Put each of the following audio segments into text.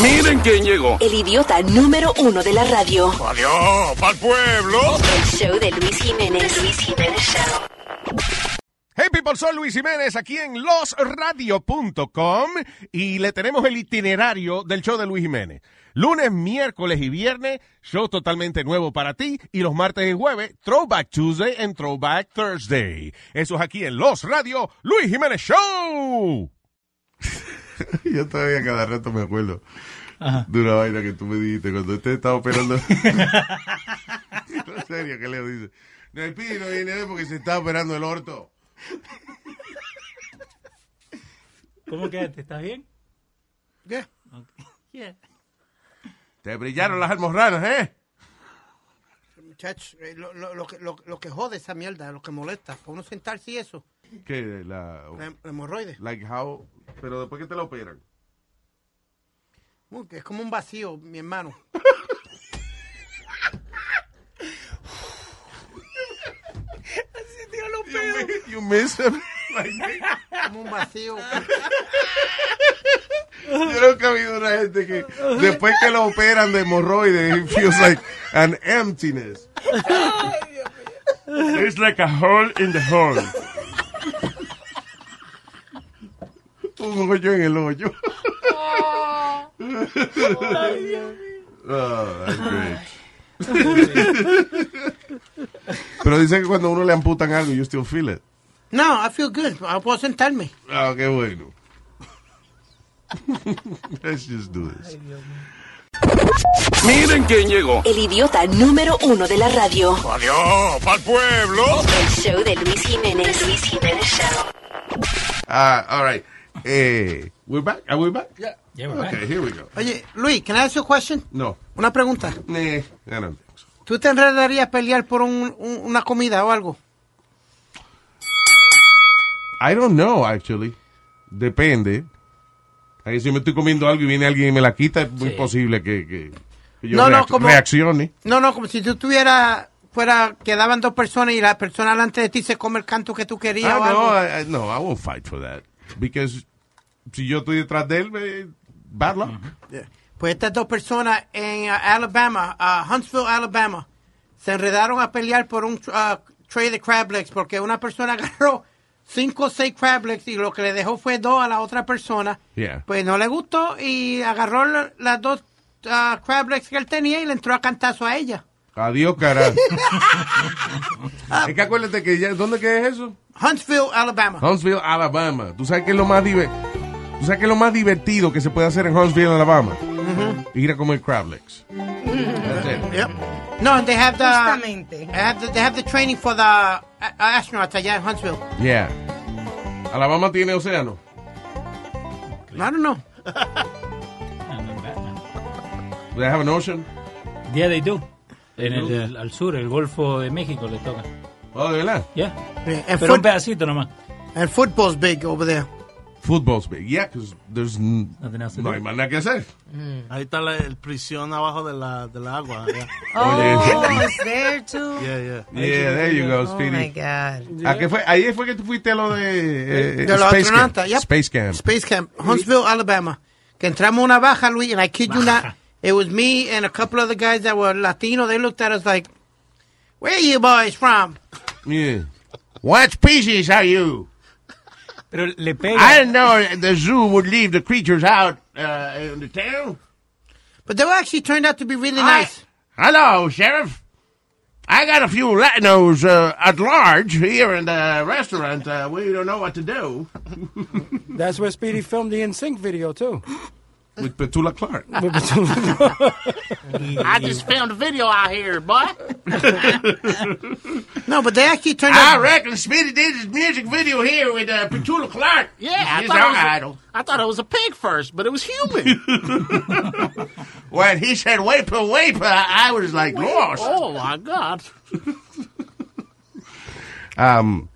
Miren quién llegó. El idiota número uno de la radio. Adiós, pa'l pueblo. El show de Luis Jiménez. Luis Jiménez Show. Hey people, soy Luis Jiménez aquí en losradio.com y le tenemos el itinerario del show de Luis Jiménez. Lunes, miércoles y viernes, show totalmente nuevo para ti. Y los martes y jueves, Throwback Tuesday and Throwback Thursday. Eso es aquí en Los Radio, Luis Jiménez Show. Yo todavía cada rato me acuerdo de una vaina que tú me dijiste cuando usted estaba operando. en serio, ¿qué le dice? No, el pibe no viene hoy porque se está operando el orto. ¿Cómo quedaste? ¿Estás bien? ¿Qué? Yeah. Te brillaron las almorranas, ¿eh? Muchachos, eh, lo, lo, lo, que- lo, lo que jode esa mierda, lo que molesta, para uno sentarse y eso, Que la... la, la hemorroide. Like how... Pero después que te la operan. Uh, que es como un vacío, mi hermano. You miss him. Como un vacío. Yo nunca he habido una gente que después que lo operan de hemorroides, it feels like an emptiness. It's like a hole in the hole. Un hoyo en el hoyo. Oh, that's great. Pero dicen que cuando uno le amputan algo, you still feel it. No, I feel good. Ah, Puedo sentarme. Ah, qué bueno. Let's just do this. Miren quién llegó. El idiota número uno de la radio. Adiós, pa'l pueblo. El show de Luis Jiménez. Luis Jiménez Show. Ah, all right. Eh, we're back. Are we back? Yeah. Yeah, we're Okay, back. here we go. Oye, Luis, can I ask you a question? No. Una pregunta. Nah, I don't think so. ¿Tú te enredarías a pelear por un- un- una comida o algo? I don't know, actually. Depende. Ahí si me estoy comiendo algo y viene alguien y me la quita, es muy Sí. posible que, que, que yo No, no, reac- como- reaccione. No, no, como si tú tuvieras, fuera, quedaban dos personas y la persona delante de ti se come el canto que tú querías o Ah, algo. no, I, I- no, I won't fight for that. Because si yo estoy detrás de él, eh, bad luck. Pues estas dos personas en uh, Alabama, uh, Huntsville, Alabama, se enredaron a pelear por un uh, tray de crab legs porque una persona agarró cinco o seis crab legs y lo que le dejó fue dos a la otra persona. Yeah. Pues no le gustó y agarró la- las dos uh, crab legs que él tenía y le entró a cantazo a ella. Adiós, carajo. es que acuérdate que ya, ¿dónde que es eso? Huntsville, Alabama. Huntsville, Alabama. ¿Tú sabes qué es lo más diver- ¿Tú sabes qué es lo más divertido que se puede hacer en Huntsville, Alabama? Ir a comer crab legs. That's it. Yep. No, they have the, Justamente. they have the, they have the training for the uh, astronauts allá en Huntsville. Yeah. Alabama tiene océano. I don't know. Man. They have an ocean. Yeah, they do. En el, el- al sur, el Golfo de México le toca. Oh, de verdad. Yeah. Yeah, and, Pero un pedacito nomás. and football's big over there. Football's big. Yeah, because there's no hay más nada que hacer. Ahí está la el prisión abajo de la, del agua. Yeah. Oh, it's there too. Yeah, yeah. Yeah, there you go, Oh my Speedy. God. ¿A qué fue? Ahí fue que tú fuiste a lo de, eh, De los Space Camp. yep. Space Camp. Space Camp, Huntsville, Alabama. Que entramos una baja, Luis, and I kid you not, it was me and a couple of the guys that were Latino. They looked at us like, where are you boys from? Yeah. What species are you? Pero le pega. I didn't know the zoo would leave the creatures out uh, in the town. But they were actually turned out to be really I- nice. Hello, Sheriff. I got a few Latinos uh, at large here in the restaurant. Uh, we don't know what to do. That's where Speedy filmed the In Sync video too. With Petula Clark. I just filmed a video out here, boy. No, but they actually turned I out. reckon Speedy did his music video here with uh, Petula Clark. Yeah, I thought, our was idol. A, I thought it was a pig first, but it was human. When he said "waper, waper," I was like lost. oh my God! Um,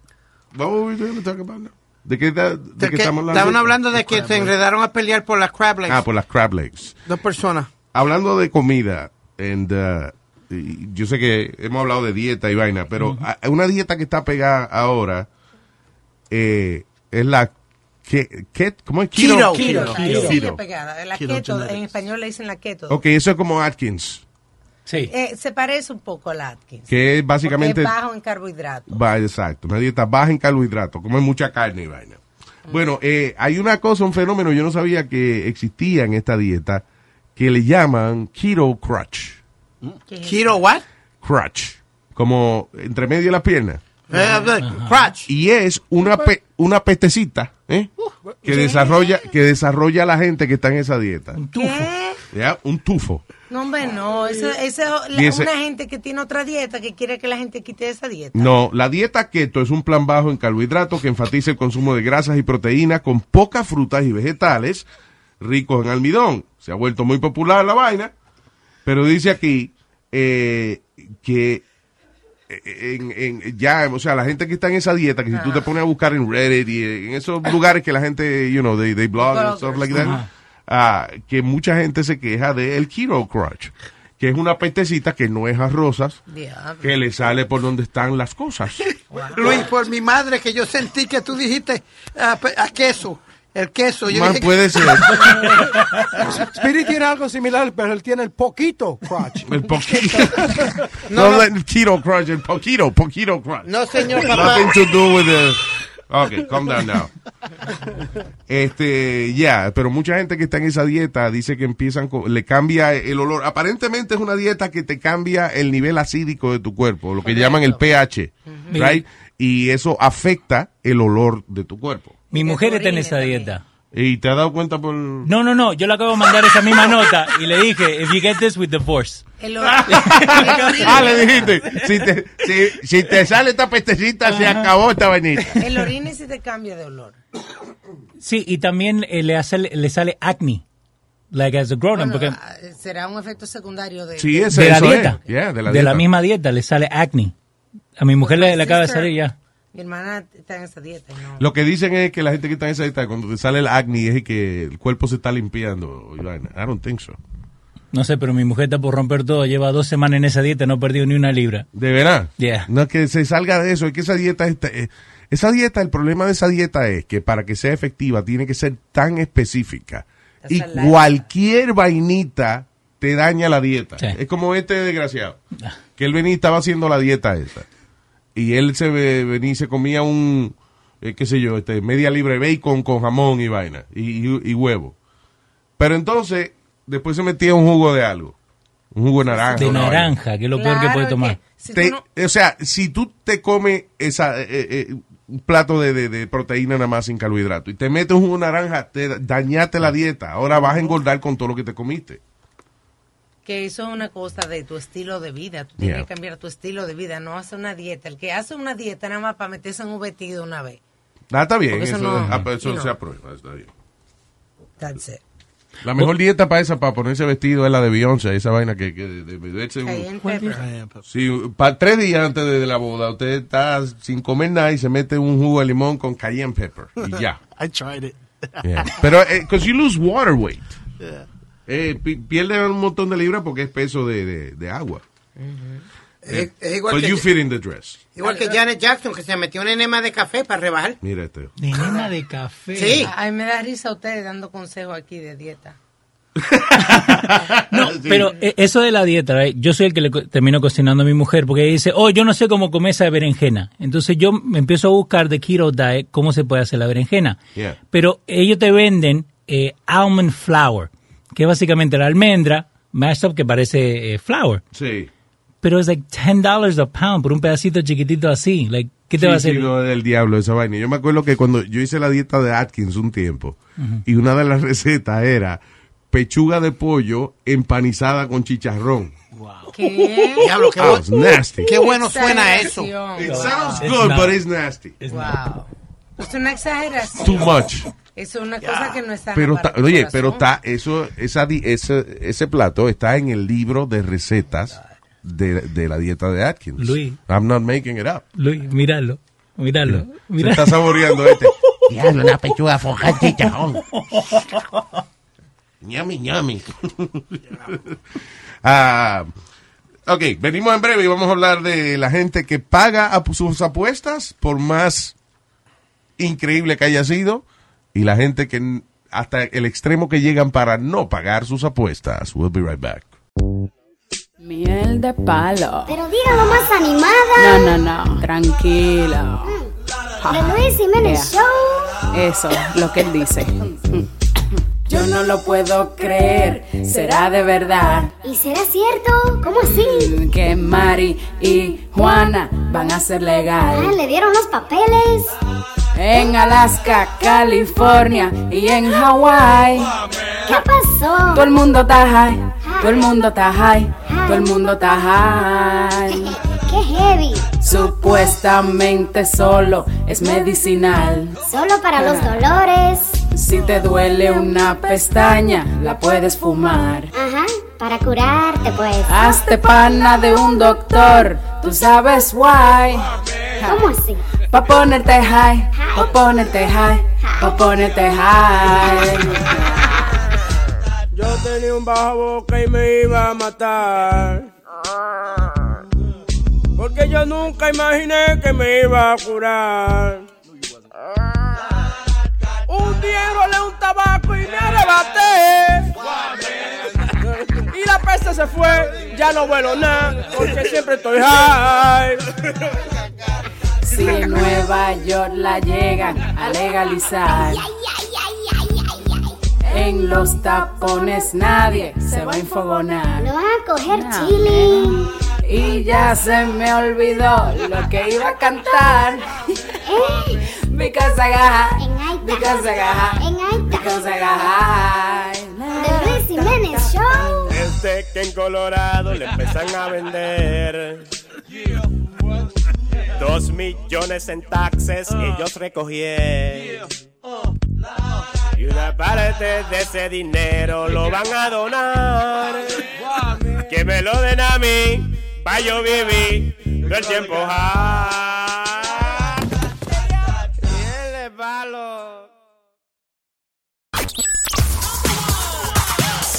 what were we going to talk about now? ¿De qué, de de qué que estamos hablando? estaban hablando de que se enredaron a pelear por las crab legs. Ah, por las crab legs. Dos personas. Hablando de comida, and, uh, y yo sé que hemos hablado de dieta y vaina, pero a- una dieta que está pegada ahora eh, es la ¿Qué, qué, ¿Cómo es? Keto. Keto. Keto. Keto. La Keto keto, en español le dicen la keto. Ok, eso es como Atkins, Sí. Eh, se parece un poco a la Atkins. que es básicamente... es bajo en carbohidratos. Va, exacto, una dieta baja en carbohidratos, comer mucha carne y vaina. Bueno, eh, hay una cosa, un fenómeno, yo no sabía que existía en esta dieta, que le llaman keto crutch. ¿Qué es Keto what? Crutch, como entre medio de las piernas. Eh, crotch. Y es una, pe- una pestecita ¿eh? que, desarrolla, que desarrolla la gente que está en esa dieta. ¿Qué? ¿Ya? Un tufo. No, hombre, no. Eso, eso ese- una gente que tiene otra dieta que quiere que la gente quite esa dieta. No, la dieta keto es un plan bajo en carbohidratos que enfatiza el consumo de grasas y proteínas con pocas frutas y vegetales ricos en almidón. Se ha vuelto muy popular la vaina, pero dice aquí eh, que eh, en, en- ya, o sea, la gente que está en esa dieta, que si tú te pones a buscar en Reddit y en esos lugares que la gente, you know, they, they blog and stuff like that, ah, que mucha gente se queja del keto crunch, que es una pestecita que no es a rosas, Diablo. que le sale por donde están las cosas. Luis, por mi madre que yo sentí que tú dijiste ah, a queso. El queso. Yo Man, dije, puede ser. Speedy tiene algo similar, pero él tiene el poquito crotch. El poquito. No, no, no. el keto crunch, el poquito, poquito crunch. No, señor papá. Nothing to do with the... Ok, calm down now. Este, ya, pero mucha gente que está en esa dieta dice que empiezan con, le cambia el olor. Aparentemente es una dieta que te cambia el nivel acídico de tu cuerpo, lo que llaman el pH, right? Y eso afecta el olor de tu cuerpo. Mi mujer está en esa también. dieta. ¿Y te has dado cuenta por...? No, no, no. Yo le acabo de mandar esa misma nota y le dije, if you get this with divorce. El orine- Ah, le dijiste, si te, si, si te sale esta pestecita, se acabó esta vainita. El orine sí te cambia de olor. Sí, y también eh, le, hace, le sale acne. Like as a grown up. Bueno, porque ah, será un efecto secundario de... Sí, de la dieta. Yeah, de la de la misma dieta le sale acne. A mi mujer le, le acaba de salir ya. Mi hermana está en esa dieta. No. Lo que dicen es que la gente que está en esa dieta, cuando te sale el acné, es que el cuerpo se está limpiando. I don't think so. No sé, pero mi mujer está por romper todo. Lleva dos semanas en esa dieta, no ha perdido ni una libra. ¿De verdad? Yeah. No, que se salga de eso. Es que esa dieta, está- eh, esa dieta, el problema de esa dieta es que para que sea efectiva tiene que ser tan específica. Y Esa cualquier vainita te daña la dieta. Sí. Es como este desgraciado. Que él venía y estaba haciendo la dieta esa. Y él se ve- venía y se comía un, eh, qué sé yo, este, media libre de bacon con jamón y vaina. Y, y- y huevo. Pero entonces, después se metía un jugo de algo. Un jugo de naranja. De naranja, que es lo peor que puede tomar. si Te- tú no- O sea, si tú te comes esa, eh, eh, un plato de, de- de proteína nada más sin carbohidrato y te metes un jugo de naranja, te dañaste la dieta. Ahora vas a engordar con todo lo que te comiste. Que eso es una cosa de tu estilo de vida. Tú tienes Yeah. que cambiar tu estilo de vida, no hacer una dieta. El que hace una dieta nada más para meterse en un vestido una vez. Ah, está bien, Porque eso, eso no- ah, eso se aprueba, está bien. That's it. La mejor dieta para esa, para ponerse vestido es la de Beyoncé, esa vaina que, que de, de beberse un- Cayenne pepper. Eh, pues, Sí, para tres días antes de, de la boda, usted está sin comer nada y se mete un jugo de limón con cayenne pepper y ya. I tried it. Yeah. Pero, because you lose water weight. Yeah. Eh, pi- pierde un montón de libras porque es peso de, de, de agua. Es, es igual, But que, you fit in the dress. igual que Janet Jackson, que se metió un enema de café para rebajar. Mira este. De nena de café. Sí. Ay, me da risa ustedes dando consejos aquí de dieta. No, pero eh, eso de la dieta, yo soy el que le termino cocinando a mi mujer porque ella dice, oh, yo no sé cómo comer esa berenjena. Entonces yo me empiezo a buscar de keto diet cómo se puede hacer la berenjena. Yeah. Pero ellos te venden eh, almond flour, que es básicamente la almendra mashed up que parece eh, flour. Sí. Pero es like $10 a pound por un pedacito chiquitito así. Like, ¿Qué te Sí, va a sí, hacer? no, del diablo esa vaina. Yo me acuerdo que cuando yo hice la dieta de Atkins un tiempo, y una de las recetas era pechuga de pollo empanizada con chicharrón. ¿Qué? Diablo, qué, Oh, bu- it's nasty. qué bueno suena eso. It sounds It's good, not. but it's nasty. Wow. Es una exageración. Too much. Es una cosa que no está Pero está- oye, pero está eso esa di- ese, ese plato está en el libro de recetas de, de la dieta de Atkins. Luis. I'm not making it up. Luis, míralo. Míralo. Se Mira. está saboreando este. Diablo, una pechuga foja chicharrón. ñami, ñami. Ah, ok, venimos en breve y vamos a hablar de la gente que paga a sus apuestas, por más increíble que haya sido, y la gente que hasta el extremo que llegan para no pagar sus apuestas. We'll be right back. Miel de palo. Pero dígalo más animada. No, no, no. Tranquila. The Luis Jiménez Yeah. Show. Eso, lo que él dice. Yo no lo puedo creer. Será de verdad ¿Y será cierto? ¿Cómo así? que Mari y Juana van a ser Ah, legal. le dieron los papeles. En Alaska, California y en Hawái. ¿Qué pasó? Todo el mundo está high. Todo el mundo está high. Todo el mundo está high. Qué heavy. Supuestamente solo es medicinal. Solo para los dolores. Si te duele una pestaña, la puedes fumar. Ajá, para curarte pues. Hazte pana de un doctor, tú sabes why. ¿Cómo así? Pa' ponerte high, pa' ponerte high, pa' ponerte high. Yo tenía un bajo boca y me iba a matar. Porque yo nunca imaginé que me iba a curar. Un día enrolé un tabaco y me arrebaté. Y la peste se fue, ya no vuelo nada, porque siempre estoy high. Si en Nueva York la llegan a legalizar. En los tapones nadie se va a enfogonar. Lo van a coger No. chile. Y ya se me olvidó lo que iba a cantar. Because I got En high, Aita. because I got high, En Aita. because I got high. The Luis Jiménez Show. Desde que en Colorado le empiezan a vender dos millones en taxes ellos recogieron. Y una parte de ese dinero lo van a donar. Que me lo den a mí, pa' yo vivir todo el tiempo high. Palo.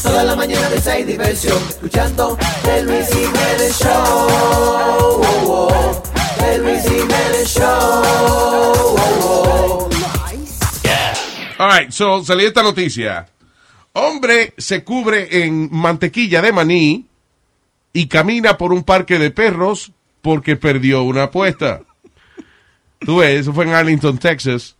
Toda la mañana de hay diversión, escuchando el Luis Jiménez Show. Oh, oh. El Luis Jiménez Show. Oh, oh. All right, so salió esta noticia. Hombre se cubre en mantequilla de maní y camina por un parque de perros porque perdió una apuesta. Tú ves, eso fue en Arlington, Texas.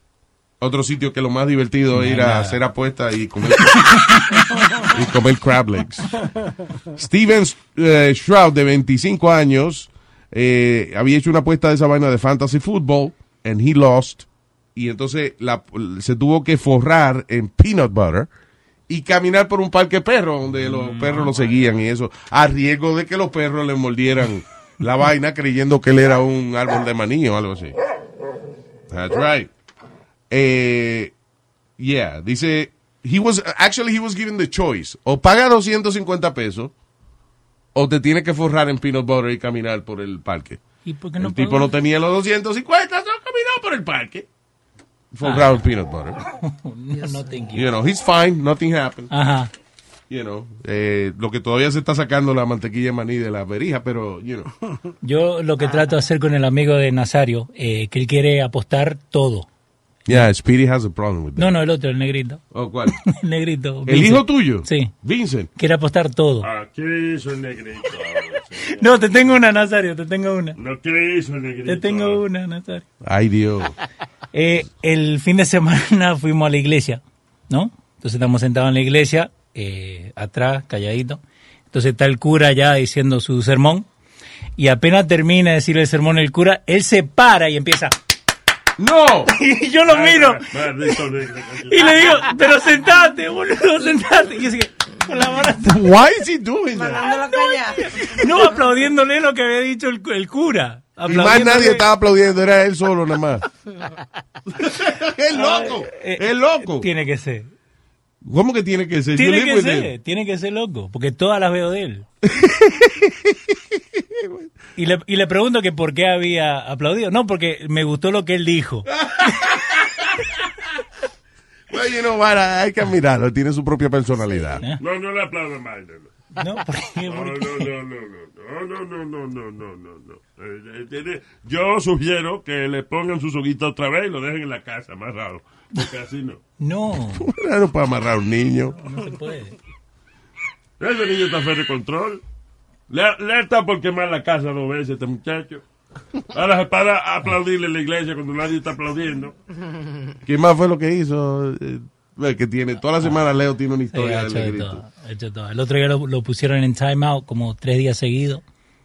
Otro sitio que lo más divertido es ir a hacer apuestas y comer, y comer crab legs. Steven eh, Shroud, de 25 años, eh, había hecho una apuesta de esa vaina de fantasy football and he lost. Y entonces la- se tuvo que forrar en peanut butter y caminar por un parque perro donde los perros lo seguían y eso, a riesgo de que los perros le mordieran la vaina creyendo que él era un árbol de maní o algo así. That's right. Eh, yeah, dice, he was, actually he was given the choice. O paga 250 pesos o te tiene que forrar en peanut butter y caminar por el parque. ¿Y por qué no el tipo no tenía los 250, no caminó por el parque. Forrado en peanut butter. No, no, thank you. You know, he's fine, nothing happened. Ajá. You know, eh, lo que todavía se está sacando la mantequilla de maní de la verija, pero, you know. Yo lo que trato de hacer con el amigo de Nazario, eh, que él quiere apostar todo. Yeah, Speedy has a problem with that. No, no, el otro, el negrito. Oh, ¿cuál? el negrito. ¿El Vincent. hijo tuyo? Sí. Vincent. Quiere apostar todo. Aquí hizo el negrito. No, te tengo una, Nazario, te tengo una. Lo que hizo el negrito. Te tengo una, Nazario. Ay, Dios. Eh, el fin de semana fuimos a la iglesia, ¿no? Entonces estamos sentados en la iglesia, eh, atrás, calladito. Entonces está el cura ya diciendo su sermón. Y apenas termina de decir el sermón el cura, él se para y empieza. ¡No! Y yo lo miro. Y le digo, pero sentate, boludo, sentate. Y así que, con la mano. Why is he doing that? Callar. No, aplaudiéndole lo que había dicho el, el cura. Y más nadie estaba aplaudiendo, era él solo nada más. ¡Es loco! Eh, ¡Es loco! Tiene que ser. ¿Cómo que tiene que ser? Tiene que ser, tiene que ser loco, porque todas las veo de él. y, le, y le pregunto que por qué había aplaudido. No, porque me gustó lo que él dijo. Well, you know hay que admirarlo, tiene su propia personalidad. No, no le aplaudo más. No, No, ¿por qué? no, ¿Por no, qué? no, no, no, no, no, no, no, no, no, no. Eh, eh, tiene- Yo sugiero que le pongan su soguita otra vez y lo dejen en la casa, más raro. Porque así no. No. No puede amarrar a un niño. No se puede. Ese niño está fuera de control. Le, le está por quemar la casa dos veces este muchacho. Ahora se para a aplaudirle en la iglesia cuando nadie está aplaudiendo. ¿Qué más fue lo que hizo? Eh, que tiene, toda la semana Leo tiene una Sí, historia hecho de todo, todo. El otro día lo, lo pusieron en timeout como tres días seguidos.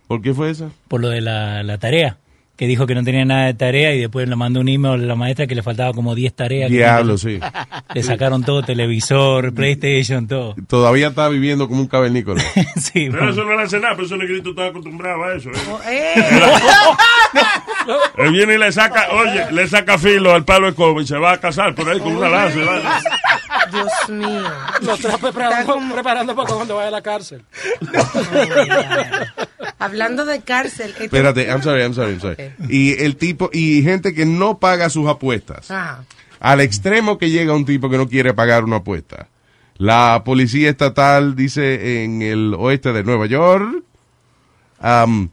¿Por qué fue eso? Por lo de la, la tarea. Que dijo que no tenía nada de tarea y después le mandó un email a la maestra que le faltaba como 10 tareas. Diablo, sí. Le sacaron todo, televisor, PlayStation, todo. Todavía está viviendo como un cavernícola. sí, Pero eso no le hace nada, pero ese negrito está acostumbrado a eso. ¿eh? Eh, Él viene y le saca, oye, le saca filo al palo de cobre y se va a casar por ahí con una lanza. Dios mío. Lo está preparando, preparando para cuando vaya a la cárcel. Hablando de cárcel. esto- Espérate, I'm sorry, I'm sorry, I'm sorry. Y el tipo, y gente que no paga sus apuestas. Ajá. Al extremo que llega un tipo que no quiere pagar una apuesta. La policía estatal dice en el oeste de Nueva York, am,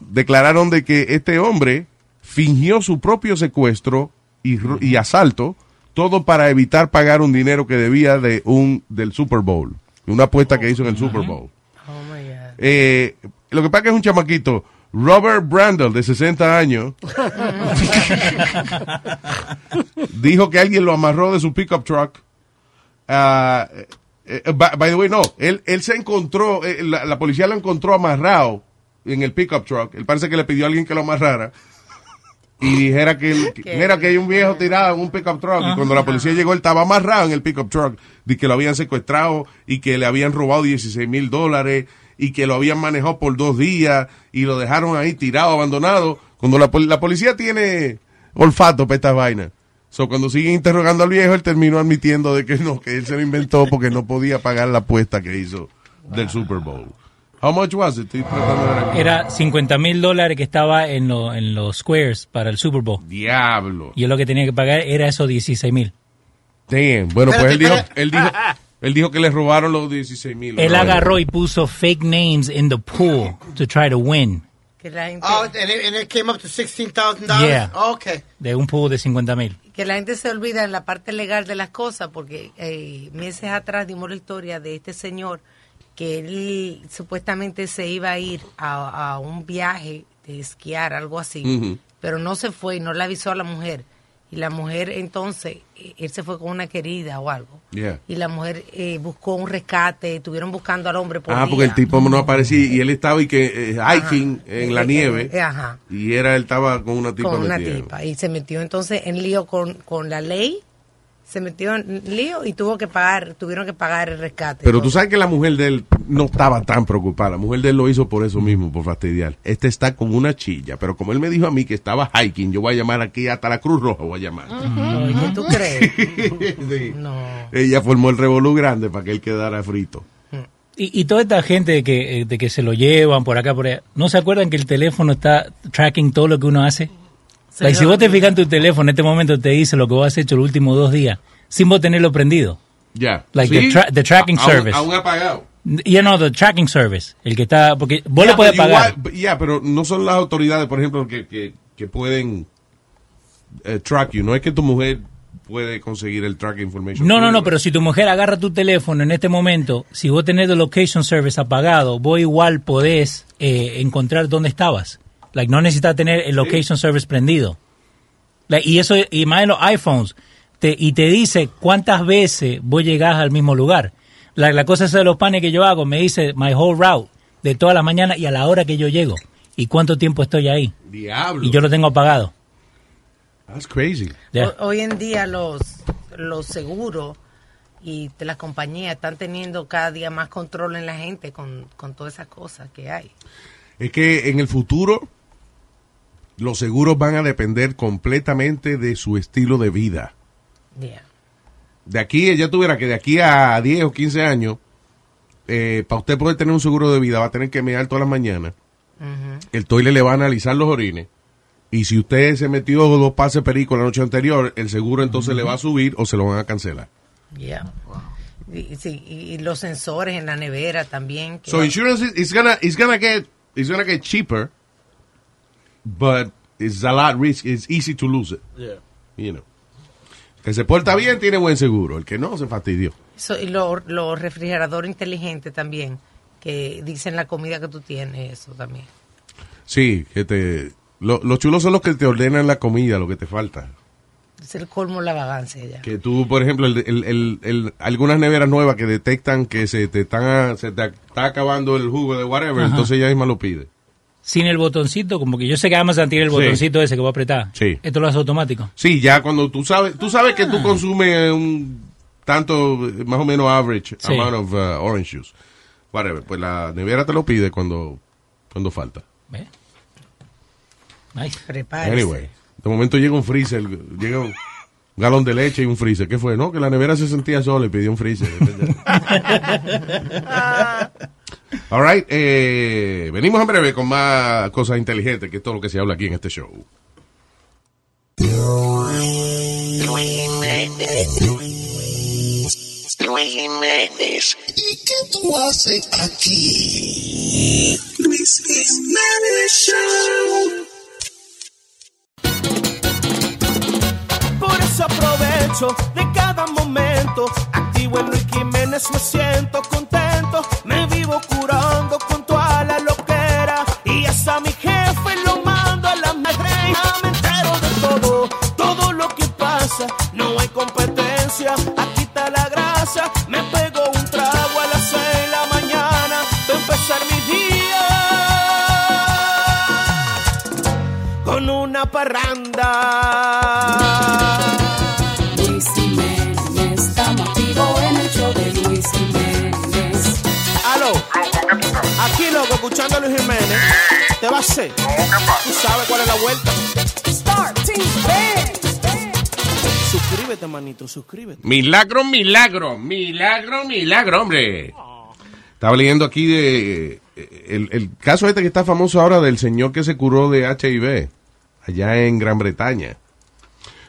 declararon de que este hombre fingió su propio secuestro y, ro- y asalto, todo para evitar pagar un dinero que debía de un del Super Bowl, una apuesta que hizo en el Super Bowl. Oh my God. Eh, lo que pasa es que es un chamaquito, Robert Brandel, de 60 años, dijo que alguien lo amarró de su pickup truck. Ah, eh, eh, by, by the way, no, él, él se encontró, eh, la, la policía lo encontró amarrado en el pickup truck. Él parece que le pidió a alguien que lo amarrara. Y dijera que, mira que hay un viejo tirado en un pickup truck. Y cuando la policía llegó, él estaba amarrado en el pickup truck. De que lo habían secuestrado y que le habían robado 16 mil dólares y que lo habían manejado por dos días y lo dejaron ahí tirado, abandonado. Cuando la, pol- la policía tiene olfato para estas vainas. So, cuando siguen interrogando al viejo, él terminó admitiendo de que no, que él se lo inventó porque no podía pagar la apuesta que hizo del Super Bowl. How much was it? Estoy tratando de ver aquí. Era 50 mil dólares que estaba en, lo- en los squares para el Super Bowl. Diablo. Y él lo que tenía que pagar era esos 16 mil. Damn. Bueno, pues él dijo, él dijo, él dijo que le robaron los 16 mil. Él agarró y puso fake names in the pool to try to win. Que la gente, Oh, and it, and it came up to $16,000? Yeah. Okay. De un pool de 50 mil. que la gente se olvida en la parte legal de las cosas, porque eh, meses atrás dimos la historia de este señor que él supuestamente se iba a ir a, a un viaje de esquiar, algo así, pero no se fue y no le avisó a la mujer. Y la mujer entonces, eh, él se fue con una querida o algo. Yeah. Y la mujer eh, buscó un rescate, estuvieron buscando al hombre por Ah, porque el tipo no aparecía y él estaba y que eh, hiking en la Eh, nieve eh, ajá. y era él estaba con una tipa con una metida. tipa y se metió entonces en lío con, con la ley se metió en lío y tuvo que pagar tuvieron que pagar el rescate Pero tú sabes que la mujer de él no estaba tan preocupada. La mujer de él lo hizo por eso mismo, por fastidiar. Este está con una chilla, pero como él me dijo a mí que estaba hiking, yo voy a llamar aquí hasta la Cruz Roja, voy a llamar. Oye, ¿tú crees? Sí. no Ella formó el revolú grande para que él quedara frito. Y, y toda esta gente de que, eh, de que se lo llevan por acá, por allá, ¿no se acuerdan que el teléfono está tracking todo lo que uno hace? Si vos te fijas en tu teléfono, en este momento te dice lo que vos has hecho los últimos dos días, sin vos tenerlo prendido. Ya. Like ¿Sí? the, tra- the tracking A- service. aún apagado. Ya no, the tracking service. El que está, porque vos Ya, le puedes pero pagar. igual- Ya, pero no son las autoridades, por ejemplo, que, que, que pueden eh, track you. No es que tu mujer puede conseguir el track information. No, no, no, pero si tu mujer agarra tu teléfono en este momento, si vos tenés el location service apagado, vos igual podés eh, encontrar dónde estabas. Like, no necesitas tener el location service prendido. Like, y eso, y más en los iPhones, te, y te dice cuántas veces vos llegás al mismo lugar. La, la cosa esa de los panes que yo hago, me dice my whole route, de todas las mañanas y a la hora que yo llego. Y cuánto tiempo estoy ahí. Diablo. Y yo lo tengo apagado. That's crazy. Yeah. Hoy en día los los seguros y las compañías están teniendo cada día más control en la gente con, con todas esas cosas que hay Es que en el futuro los seguros van a depender completamente de su estilo de vida. Yeah. De aquí, ya tuviera que de aquí a 10 o 15 años, eh, para usted poder tener un seguro de vida, va a tener que mirar todas las mañanas. El toile le va a analizar los orines. Y si usted se metió dos pases perico la noche anterior, el seguro entonces le va a subir o se lo van a cancelar. Yeah. Y, sí, y los sensores en la nevera también. que So insurance is it's gonna it's gonna get it's gonna get cheaper, but it's a lot risk. It's easy to lose it. Yeah. You know. Que se porta bien tiene buen seguro. El que no, se fastidió. Eso, y los lo refrigeradores inteligentes también, que dicen la comida que tú tienes, eso también. Sí, que te... lo- los chulos son los que te ordenan la comida, lo que te falta. Es el colmo la vagancia ya. Que tú, por ejemplo, el, el- el- el- algunas neveras nuevas que detectan que se te están a- se te está acabando el jugo de whatever, Ajá. entonces ella misma lo pide. Sin el botoncito, como que yo sé que vamos a sentir el Sí. botoncito ese que voy a apretar. Sí. Esto lo hace automático. Sí, ya cuando tú sabes, tú sabes que tú consumes un tanto, eh, más o menos average Sí. amount of uh, orange juice, whatever, pues la nevera te lo pide cuando, cuando falta. Nice. Prepárese. Anyway, de momento llega un freezer, llega un galón de leche y un freezer. ¿Qué fue? No, que la nevera se sentía sola y pidió un freezer. All right, eh, venimos en breve con más cosas inteligentes, que es todo lo que se habla aquí en este show. Luis Jiménez. ¿Y qué tú haces aquí? Luis Jiménez Show. Por eso aprovecho de cada momento. Activo en Luis Jiménez, me siento contento. Me curando con toda la loquera. Y hasta mi jefe lo mando a la madre. Ya me entero de todo, todo lo que pasa. No hay competencia, aquí está la grasa. Me pego un trago a las seis de la mañana. para empezar mi día con una parranda. Escuchando a Luis Jiménez. ¿Te va a hacer? ¿Tú sabes cuál es la vuelta? Suscríbete, manito, suscríbete. Milagro, milagro, milagro, milagro, hombre. Estaba leyendo aquí de eh, el, el caso este que está famoso ahora del señor que se curó de HIV allá en Gran Bretaña.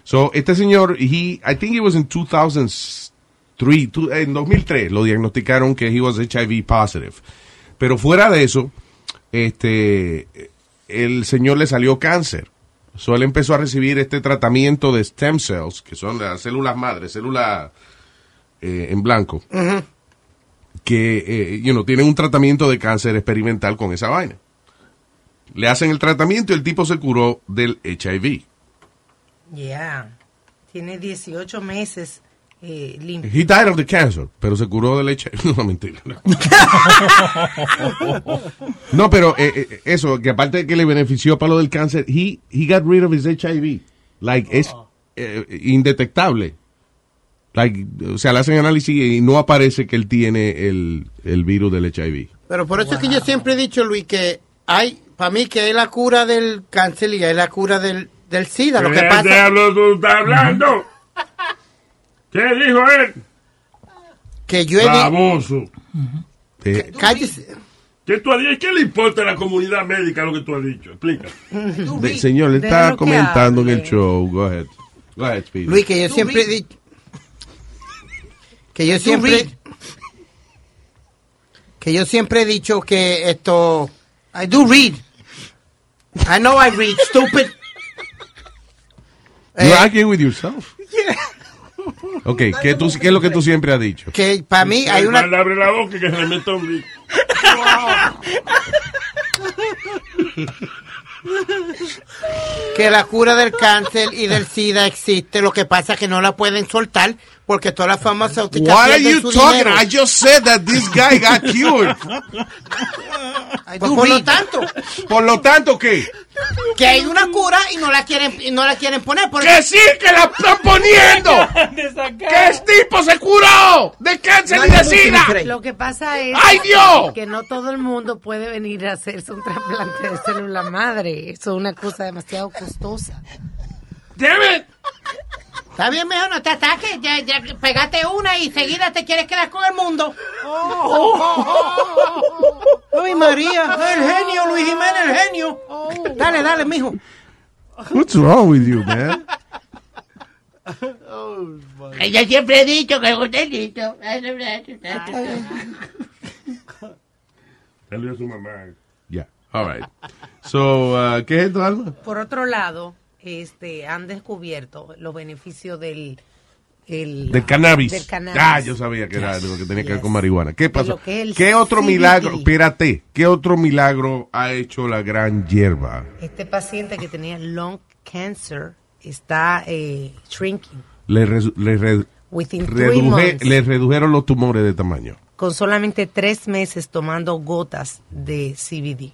So, este señor, he, I think it was in 2003, tu- en 2003 lo diagnosticaron que he was HIV positive. Pero fuera de eso, este, el señor le salió cáncer. So, él empezó a recibir este tratamiento de stem cells, que son las células madres, células eh, en blanco, que eh, you know, tienen un tratamiento de cáncer experimental con esa vaina. Le hacen el tratamiento y el tipo se curó del HIV. Yeah. Tiene 18 meses eh, limpio. He died of the cancer, pero se curó del HIV. No, mentira. No, pero eh, eh, eso, que aparte de que le benefició para lo del cáncer, he, he got rid of his HIV. Like, es eh, indetectable. Like, o sea, le hacen análisis y no aparece que él tiene el, el virus del HIV. Pero por eso es que yo siempre he dicho, Luis, que hay, para mí, que es la cura del cáncer y es la cura del, del SIDA. Lo que ¿Qué pasa diablo tú estás hablando? ¿Qué dijo él? que yo he dicho... Baboso. Eh, Cállese. ¿Qué tú has dicho? ¿Qué le importa a la comunidad médica lo que tú has dicho? Explica. de- señor, le Déjalo está que comentando en el show. Go ahead. Go ahead, Speedy. Luis, que yo siempre he dicho... Que yo siempre... Que yo siempre he dicho que esto... I do read. I know I read, stupid. You're Eh, arguing with yourself. Ok, ¿qué, tú, ¿qué es lo que tú siempre has dicho? que para mí hay una... Le abre la boca y que se le meta un brillo. que la cura del cáncer y del SIDA existe. Lo que pasa es que no la pueden soltar porque todas las farmacéuticas What are you talking? dinero. I just said that this guy got cured. Pues por lo tanto, Por lo tanto, ¿qué? que hay una cura y no la quieren y no la quieren poner. Por ¡Que sí, que la están poniendo! ¡Que el tipo se curó de cáncer y de sida! Lo que pasa es ¡Ay, Dios! que no todo el mundo puede venir a hacerse un trasplante de célula madre. Eso es una cosa demasiado costosa. Debe. Está bien, mejor no te ataques. Ya, ya pegate una y seguida te quieres quedar con el mundo. Ay, María, el genio, Luis Jiménez, el genio. Dale, dale, mijo. What's wrong with you, man? Yo siempre he dicho que usted ha dicho. Salió su mamá. Yeah, all right. So, uh, ¿qué es esto, Alma? Por otro lado, este, han descubierto los beneficios del el, Del cannabis. Del cannabis. Ah, yo sabía que era algo que tenía que ver con marihuana. ¿Qué pasó? ¿Qué otro CBD. milagro? Espérate. ¿Qué otro milagro ha hecho la gran hierba? Este paciente que tenía lung cancer está eh, shrinking Le, resu- le re- reduje- months le redujeron los tumores de tamaño. con solamente tres meses tomando gotas de CBD.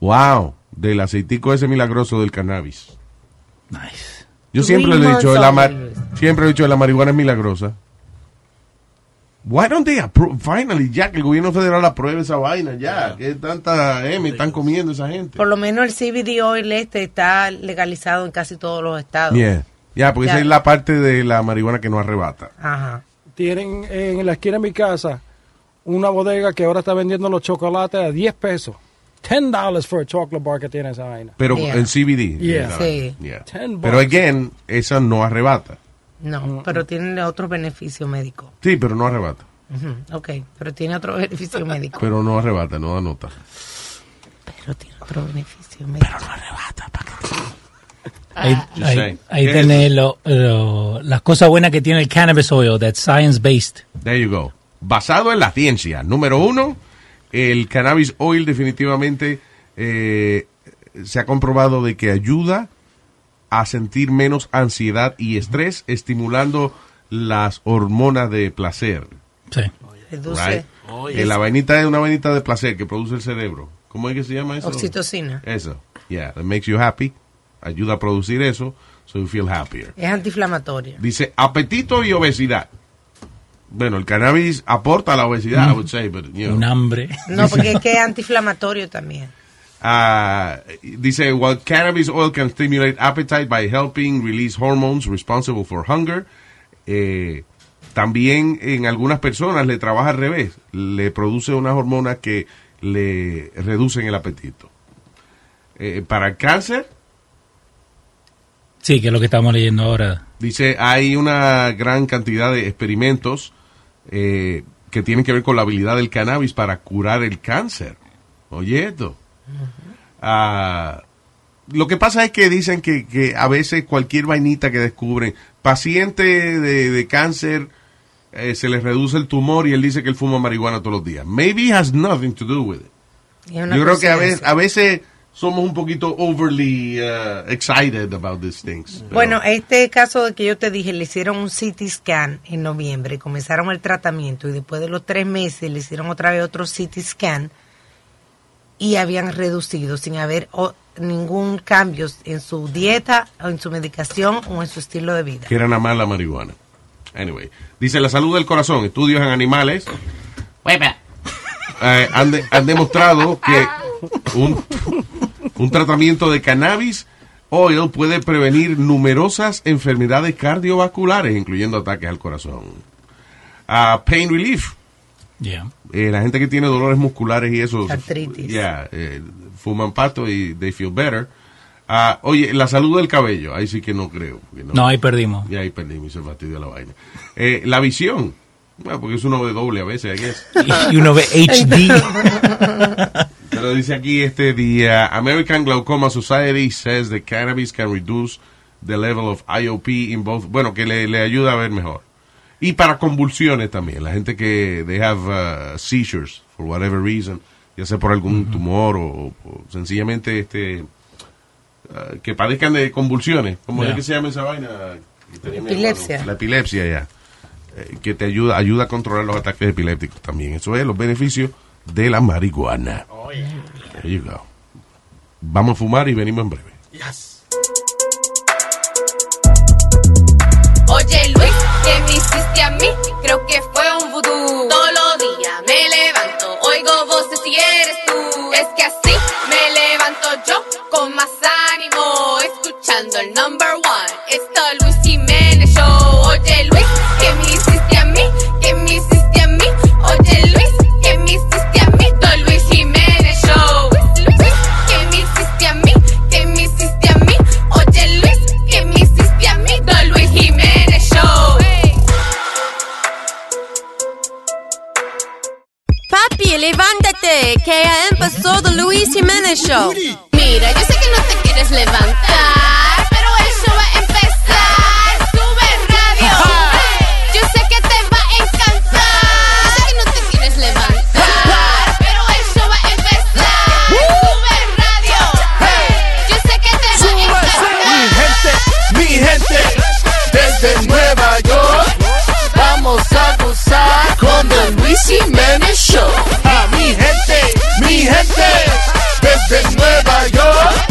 Wow. Del aceitico ese milagroso del cannabis. Nice. Yo siempre le he dicho, la siempre he dicho que la marihuana es milagrosa. Why don't they approve? Finally, ya que el gobierno federal apruebe esa vaina, ya. Que tanta M están comiendo esa gente. Por lo menos el CBD oil este está legalizado en casi todos los estados. Yeah. Ya, porque esa es la parte de la marihuana que no arrebata. Ajá. Tienen en la esquina de mi casa una bodega que ahora está vendiendo los chocolates a 10 pesos. 10 dollars for a chocolate bar que tiene esa vaina. Pero en CBD. Yeah. Sí. Yeah. 10 Pero again, esa no arrebata. No, pero tiene otro beneficio médico. Sí, pero no arrebata. Ujú, Ok, pero tiene otro beneficio médico. Pero no arrebata, no da nota. Pero tiene otro beneficio médico. Pero no arrebata. Ahí, Just ahí, ahí ¿Qué tenés lo- lo- las cosas buenas que tiene el cannabis oil, that's science-based. There you go. Basado en la ciencia. Número uno, el cannabis oil definitivamente eh, se ha comprobado de que ayuda a sentir menos ansiedad y estrés, estimulando las hormonas de placer. Sí. Right? Eh, la vainita es una vainita de placer que produce el cerebro. ¿Cómo es que se llama eso? oxitocina. Eso. Yeah, that makes you happy. Ayuda a producir eso, so you feel happier. Es antiinflamatorio. Dice apetito y obesidad. Bueno, el cannabis aporta a la obesidad, I would say, but, you know. Un hambre. No, porque es que es antiinflamatorio también. Ah, dice, while cannabis oil can stimulate appetite by helping release hormones responsible for hunger, eh, también en algunas personas le trabaja al revés, le produce unas hormonas que le reducen el apetito. Eh, para el cáncer, Sí, que es lo que estamos leyendo ahora. Dice, hay una gran cantidad de experimentos eh, que tienen que ver con la habilidad del cannabis para curar el cáncer. Oye esto. Ah, lo que pasa es que dicen que, que a veces cualquier vainita que descubren, paciente de, de cáncer, eh, se le reduce el tumor y él dice que él fuma marihuana todos los días. Maybe it has nothing to do with it. Yo creo que a veces, a veces somos un poquito overly uh, excited about these things. Pero- Bueno, este caso de que yo te dije, le hicieron un CT scan en noviembre, comenzaron el tratamiento y después de los tres meses le hicieron otra vez otro CT scan y habían reducido sin haber o- ningún cambio en su dieta o en su medicación o en su estilo de vida. que era nada más la marihuana. Anyway, dice la salud del corazón, estudios en animales eh, han, de- han demostrado que un, un tratamiento de cannabis oil puede prevenir numerosas enfermedades cardiovasculares, incluyendo ataques al corazón. Ah, pain relief. Yeah. Eh, la gente que tiene dolores musculares y eso. Artritis. Yeah, eh, fuman pasto y they feel better. Ah, oye, la salud del cabello, ahí sí que no creo. porque No, ahí perdimos. Ya ahí perdimos y se fastidió la vaina. Eh, la visión, bueno, porque es uno de doble a veces, I guess. Y, y uno ve HD. Pero dice aquí este día, American Glaucoma Society says that cannabis can reduce the level of IOP in both, bueno, que le, le ayuda a ver mejor. Y para convulsiones también, la gente que they have uh, seizures for whatever reason, ya sea por algún tumor o, o sencillamente este uh, que padezcan de convulsiones, ¿cómo Yeah. es que se llama esa vaina? Epilepsia. La epilepsia ya. Eh, que te ayuda, ayuda a controlar los ataques epilépticos también. Eso es los beneficios de la marihuana. There you go. Vamos a fumar y venimos en breve. Oye Luis, ¿qué me hiciste a mí? Creo que fue un vudú. Que ya empezó The Luis Jiménez Show. Mira, yo sé que no te quieres levantar, pero el show va a empezar. Sube radio. Yo sé que te va a encantar. Yo que no te quieres levantar, pero el show va a empezar. Sube radio. Yo sé que te va a encantar. Mi gente, mi gente, desde Nueva York, vamos a gozar con The Luis Jiménez Show mi gente, desde Nueva York,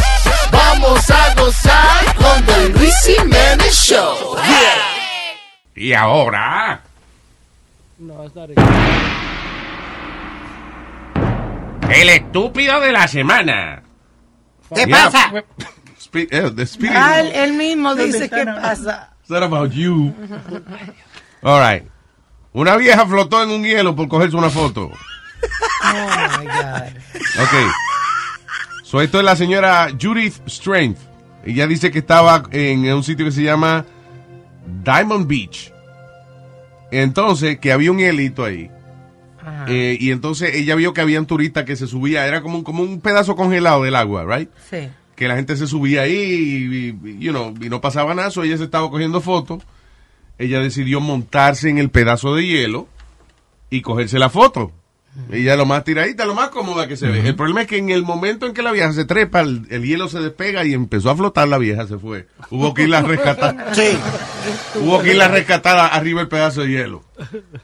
vamos a gozar con The Luis Jiménez Show. Y ahora, No, it's not el estúpido de la semana. ¿Qué Yeah. pasa? Eh, Ah, él mismo dice qué pasa. It's not about you. All right. Una vieja flotó en un hielo por cogerse una foto. Oh my God. Ok. So, esto es la señora Judith Strength. Ella dice que estaba en un sitio que se llama Diamond Beach. Entonces, que había un hielito ahí. Eh, y entonces ella vio que habían turistas que se subía, era como un, como un pedazo congelado del agua, right? Sí. Que la gente se subía ahí y, y, you know, y no pasaba nada, so ella se estaba cogiendo fotos. Ella decidió montarse en el pedazo de hielo y cogerse la foto. Ella lo más tiradita, lo más cómoda que se ve. El problema es que en el momento en que la vieja se trepa, el, el hielo se despega y empezó a flotar, la vieja se fue. Hubo que irla a rescatar. Sí. Hubo que irla a rescatar arriba el pedazo de hielo.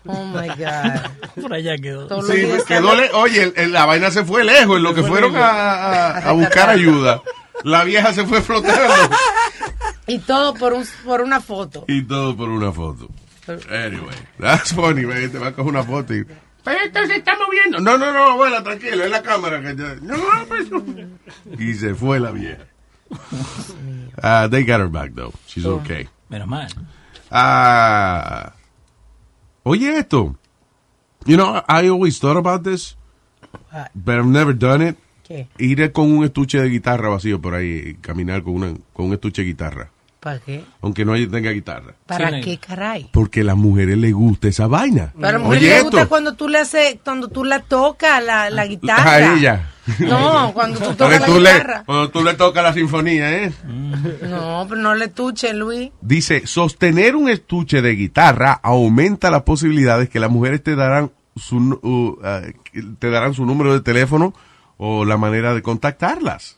Oh my God. Por allá quedó. Todos los Sí, días quedó le- oye, el- el- la vaina se fue lejos, en lo que fueron a, a- a buscar ayuda. La vieja se fue flotando. Y todo por, un, por una foto. Y todo por una foto. Anyway, that's funny, man. Te va a coger una foto y... Pero esto se está moviendo. No, no, no, abuela, tranquilo, es la cámara que ya... No, pues... Y se fue la vieja. Ah, they got her back, though. She's okay. Menos mal. Ah, oye esto. You know, I always thought about this, but I've never done it. ¿Qué? Ir con un estuche de guitarra vacío por ahí, caminar con, una, con un estuche de guitarra, ¿Para qué? aunque no tenga guitarra. ¿Para qué, caray? Porque a las mujeres les gusta esa vaina. Pero a la mujer Oye le esto. gusta cuando tú le haces, cuando tú la tocas la, la guitarra. A ella. No, cuando tú Cuando tocas la tú, le, guitarra. cuando tú le tocas la sinfonía, ¿eh? No, pero no le tuche, Luis. Dice, sostener un estuche de guitarra aumenta las posibilidades que las mujeres te darán su, uh, uh, te darán su número de teléfono o la manera de contactarlas.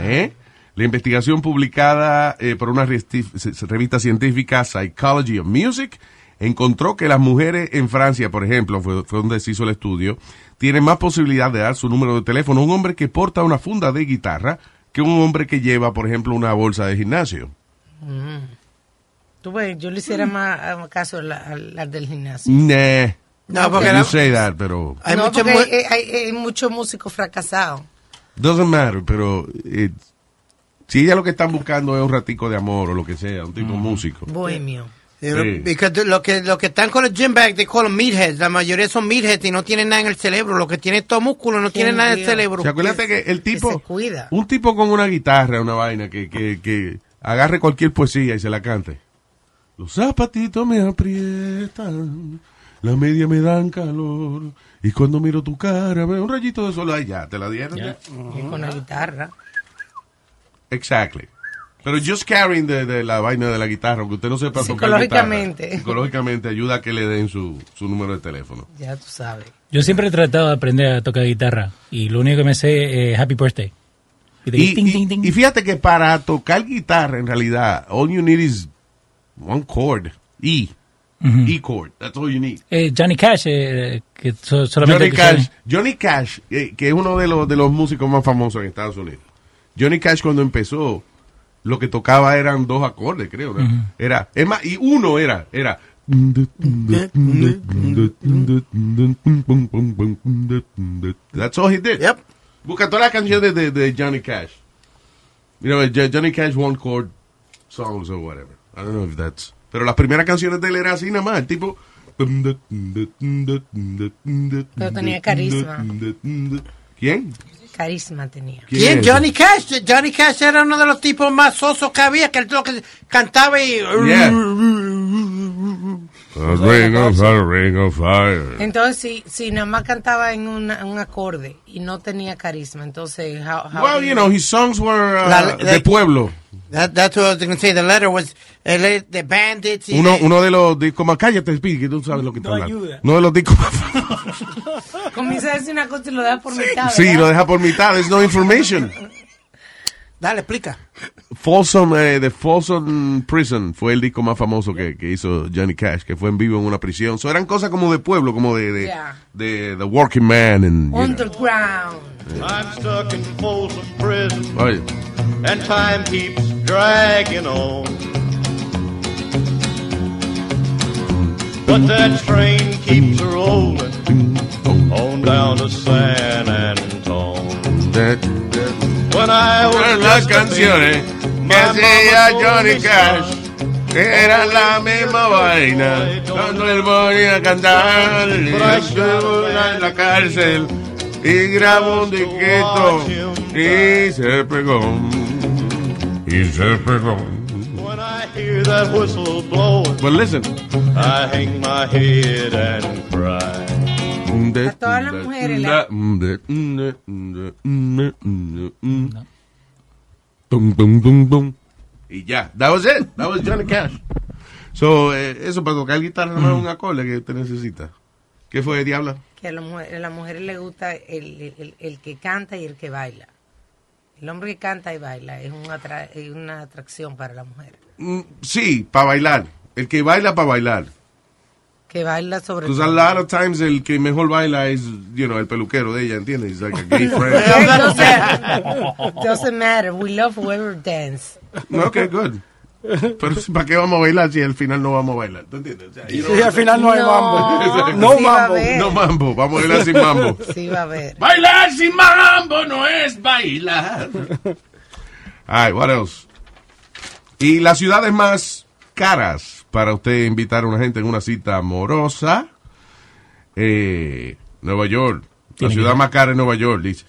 ¿Eh? La investigación publicada eh, por una revista científica Psychology of Music encontró que las mujeres en Francia, por ejemplo, fue, fue donde se hizo el estudio, tienen más posibilidad de dar su número de teléfono a un hombre que porta una funda de guitarra que un hombre que lleva, por ejemplo, una bolsa de gimnasio. Mm. Tú ves, yo le hiciera más ah, caso a la, del gimnasio. Nah. No, porque You la- say that, pero Hay no, mucho porque mu- hay, hay- hay muchos músicos fracasados. doesn't matter, pero eh, si ella lo que están buscando es un ratico de amor o lo que sea, un tipo músico. Bohemio. Because lo que, lo que están con los gym bags, they call them meatheads. La mayoría son meatheads y no tienen nada en el cerebro. Lo que tiene es todo músculo, no tiene nada en el cerebro. ¿Se acuérdate que el tipo, se cuida. un tipo con una guitarra, una vaina, que, que, que agarre cualquier poesía y se la cante? Los zapatitos me aprietan, la media me dan calor, y cuando miro tu cara veo un rayito de sol, ahí ya, te la dieron. ya. Y con la guitarra. Exactly. Pero just carrying de, de la vaina de la guitarra, aunque usted no sepa tocar Psicológicamente. guitarra, psicológicamente ayuda a que le den su, su número de teléfono. Ya tú sabes. Yo siempre he tratado de aprender a tocar guitarra y lo único que me sé es Happy Birthday. Y, de- Y, ting, y- ting, ting. y fíjate que para tocar guitarra, en realidad, all you need is one chord. E. E chord. That's all you need. Eh, Johnny Cash, eh, que so- solamente Johnny que Cash, Johnny Cash eh, que es uno de los, de los músicos más famosos en Estados Unidos. Johnny Cash cuando empezó, lo que tocaba eran dos acordes, creo. Era, es más, y uno era, era. That's all he did. Yep. Busca todas las canciones de, de Johnny Cash. You know, Jo- Johnny Cash one chord songs or whatever. I don't know if that's. Pero las primeras canciones de él era así nada más. El tipo. Pero tenía carisma. ¿Quién? Carisma tenía. ¿Quién? Johnny Cash. Johnny Cash era uno de los tipos más sosos que había, que él lo que cantaba y... Yeah. Ring of fire, ring of fire. Entonces, si, si nada más cantaba en una- un acorde y no tenía carisma, entonces, how, how Well, you know, his songs were uh, La- de pueblo. That, that's what I was going to say. The letter was uh, the bandits. Uno, uno de los discos más. Cállate, Speedy, que tú sabes lo que está No hablando. ayuda. Uno de los discos más. Comienza a decir una cosa y lo da por mitad. Sí, ¿verdad? lo deja por mitad. There's no information. Dale, explica. Folsom, eh, The Folsom Prison fue el disco más famoso que, que hizo Johnny Cash, que fue en vivo en una prisión. So, eran cosas como de pueblo, como de, de, Yeah. de The Working Man. And. Underground. I'm stuck in Folsom Prison, Oye, and time keeps dragging on. But that train keeps rolling on down to San Antone. that- When I was las canciones que hacía Johnny Cash era la misma vaina cuando él ponía a cantar en la cárcel y grabó un disquito y se pegó y se pegó. When I hear that whistle blowing, But listen. I hang my head and cry. A todas las mujeres la- tum. Y ya, that was it. That was Johnny Cash. So, eh, eso para tocar guitarra no es un acorde que usted necesita. ¿Qué fue, Diabla? Que a la mujer- a las mujeres le gusta el, el- el que canta y el que baila. El hombre que canta y baila es, un atra- es una atracción para la mujer. Mm, Sí, para bailar. El que baila para bailar. Que baila sobre Because a lot of times el que mejor baila es, you know, el peluquero de ella, ¿entiendes? It's like a gay friend. doesn't, doesn't matter. We love whoever dance. ok, good. Pero ¿para qué vamos a bailar si al final no vamos a bailar? ¿Tú entiendes? O sea, you Sí, al final no hay No. mambo. No Sí mambo. haber. No mambo, vamos a bailar sin mambo. Sí, va a ver. Bailar sin mambo no es bailar. All right, what else? Y las ciudades más caras para usted invitar a una gente en una cita amorosa. Eh, Nueva York. La ciudad más cara es Nueva York, dice.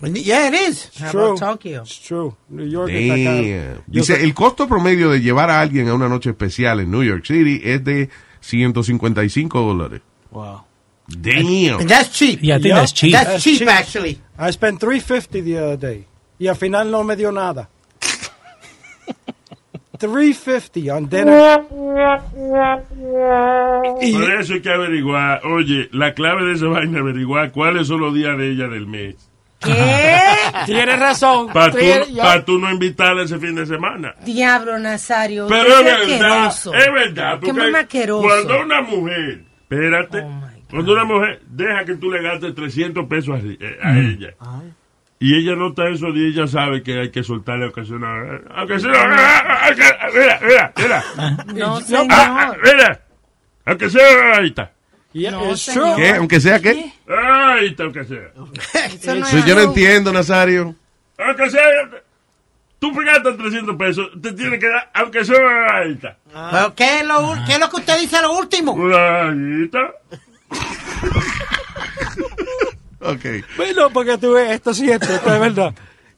Yeah, it is. How True. about Tokyo? It's true. New York. Damn. Dice, el costo promedio de llevar a alguien a una noche especial en New York City es de 155 dólares. Wow. Damn. And that's cheap. Yeah, I think Yeah. that's cheap. That's That's cheap, cheap. actually. I spent 350 the other day. Y al final no me dio nada. 350 on dinner. Y- Por eso hay que averiguar, oye, la clave de esa vaina es averiguar cuáles son los días de ella del mes. ¿Qué? Tienes razón. Para tú, pa' tú no invitarla ese fin de semana. Diablo, Nazario. Pero es verdad, es verdad. Porque mamá asqueroso. Cuando una mujer, espérate, Oh, cuando una mujer deja que tú le gastes 300 pesos a, eh, a ella, y ella nota eso y ella sabe que hay que soltarle aunque sea una... Aunque sea una... Mira, mira, mira. No, Ah, señor. mira. Aunque sea una ahorita. No, señor. ¿Qué? Aunque sea qué. Ahorita, aunque sea. Si yo no entiendo, Nazario. Aunque sea... Tú gastas 300 pesos, te tiene que dar, aunque sea una ahorita. Pero ¿qué, es lo, ¿Qué es lo que usted dice a lo último? Una ahorita. Ok. Bueno, porque tú ves, esto sí, esto, esto es verdad.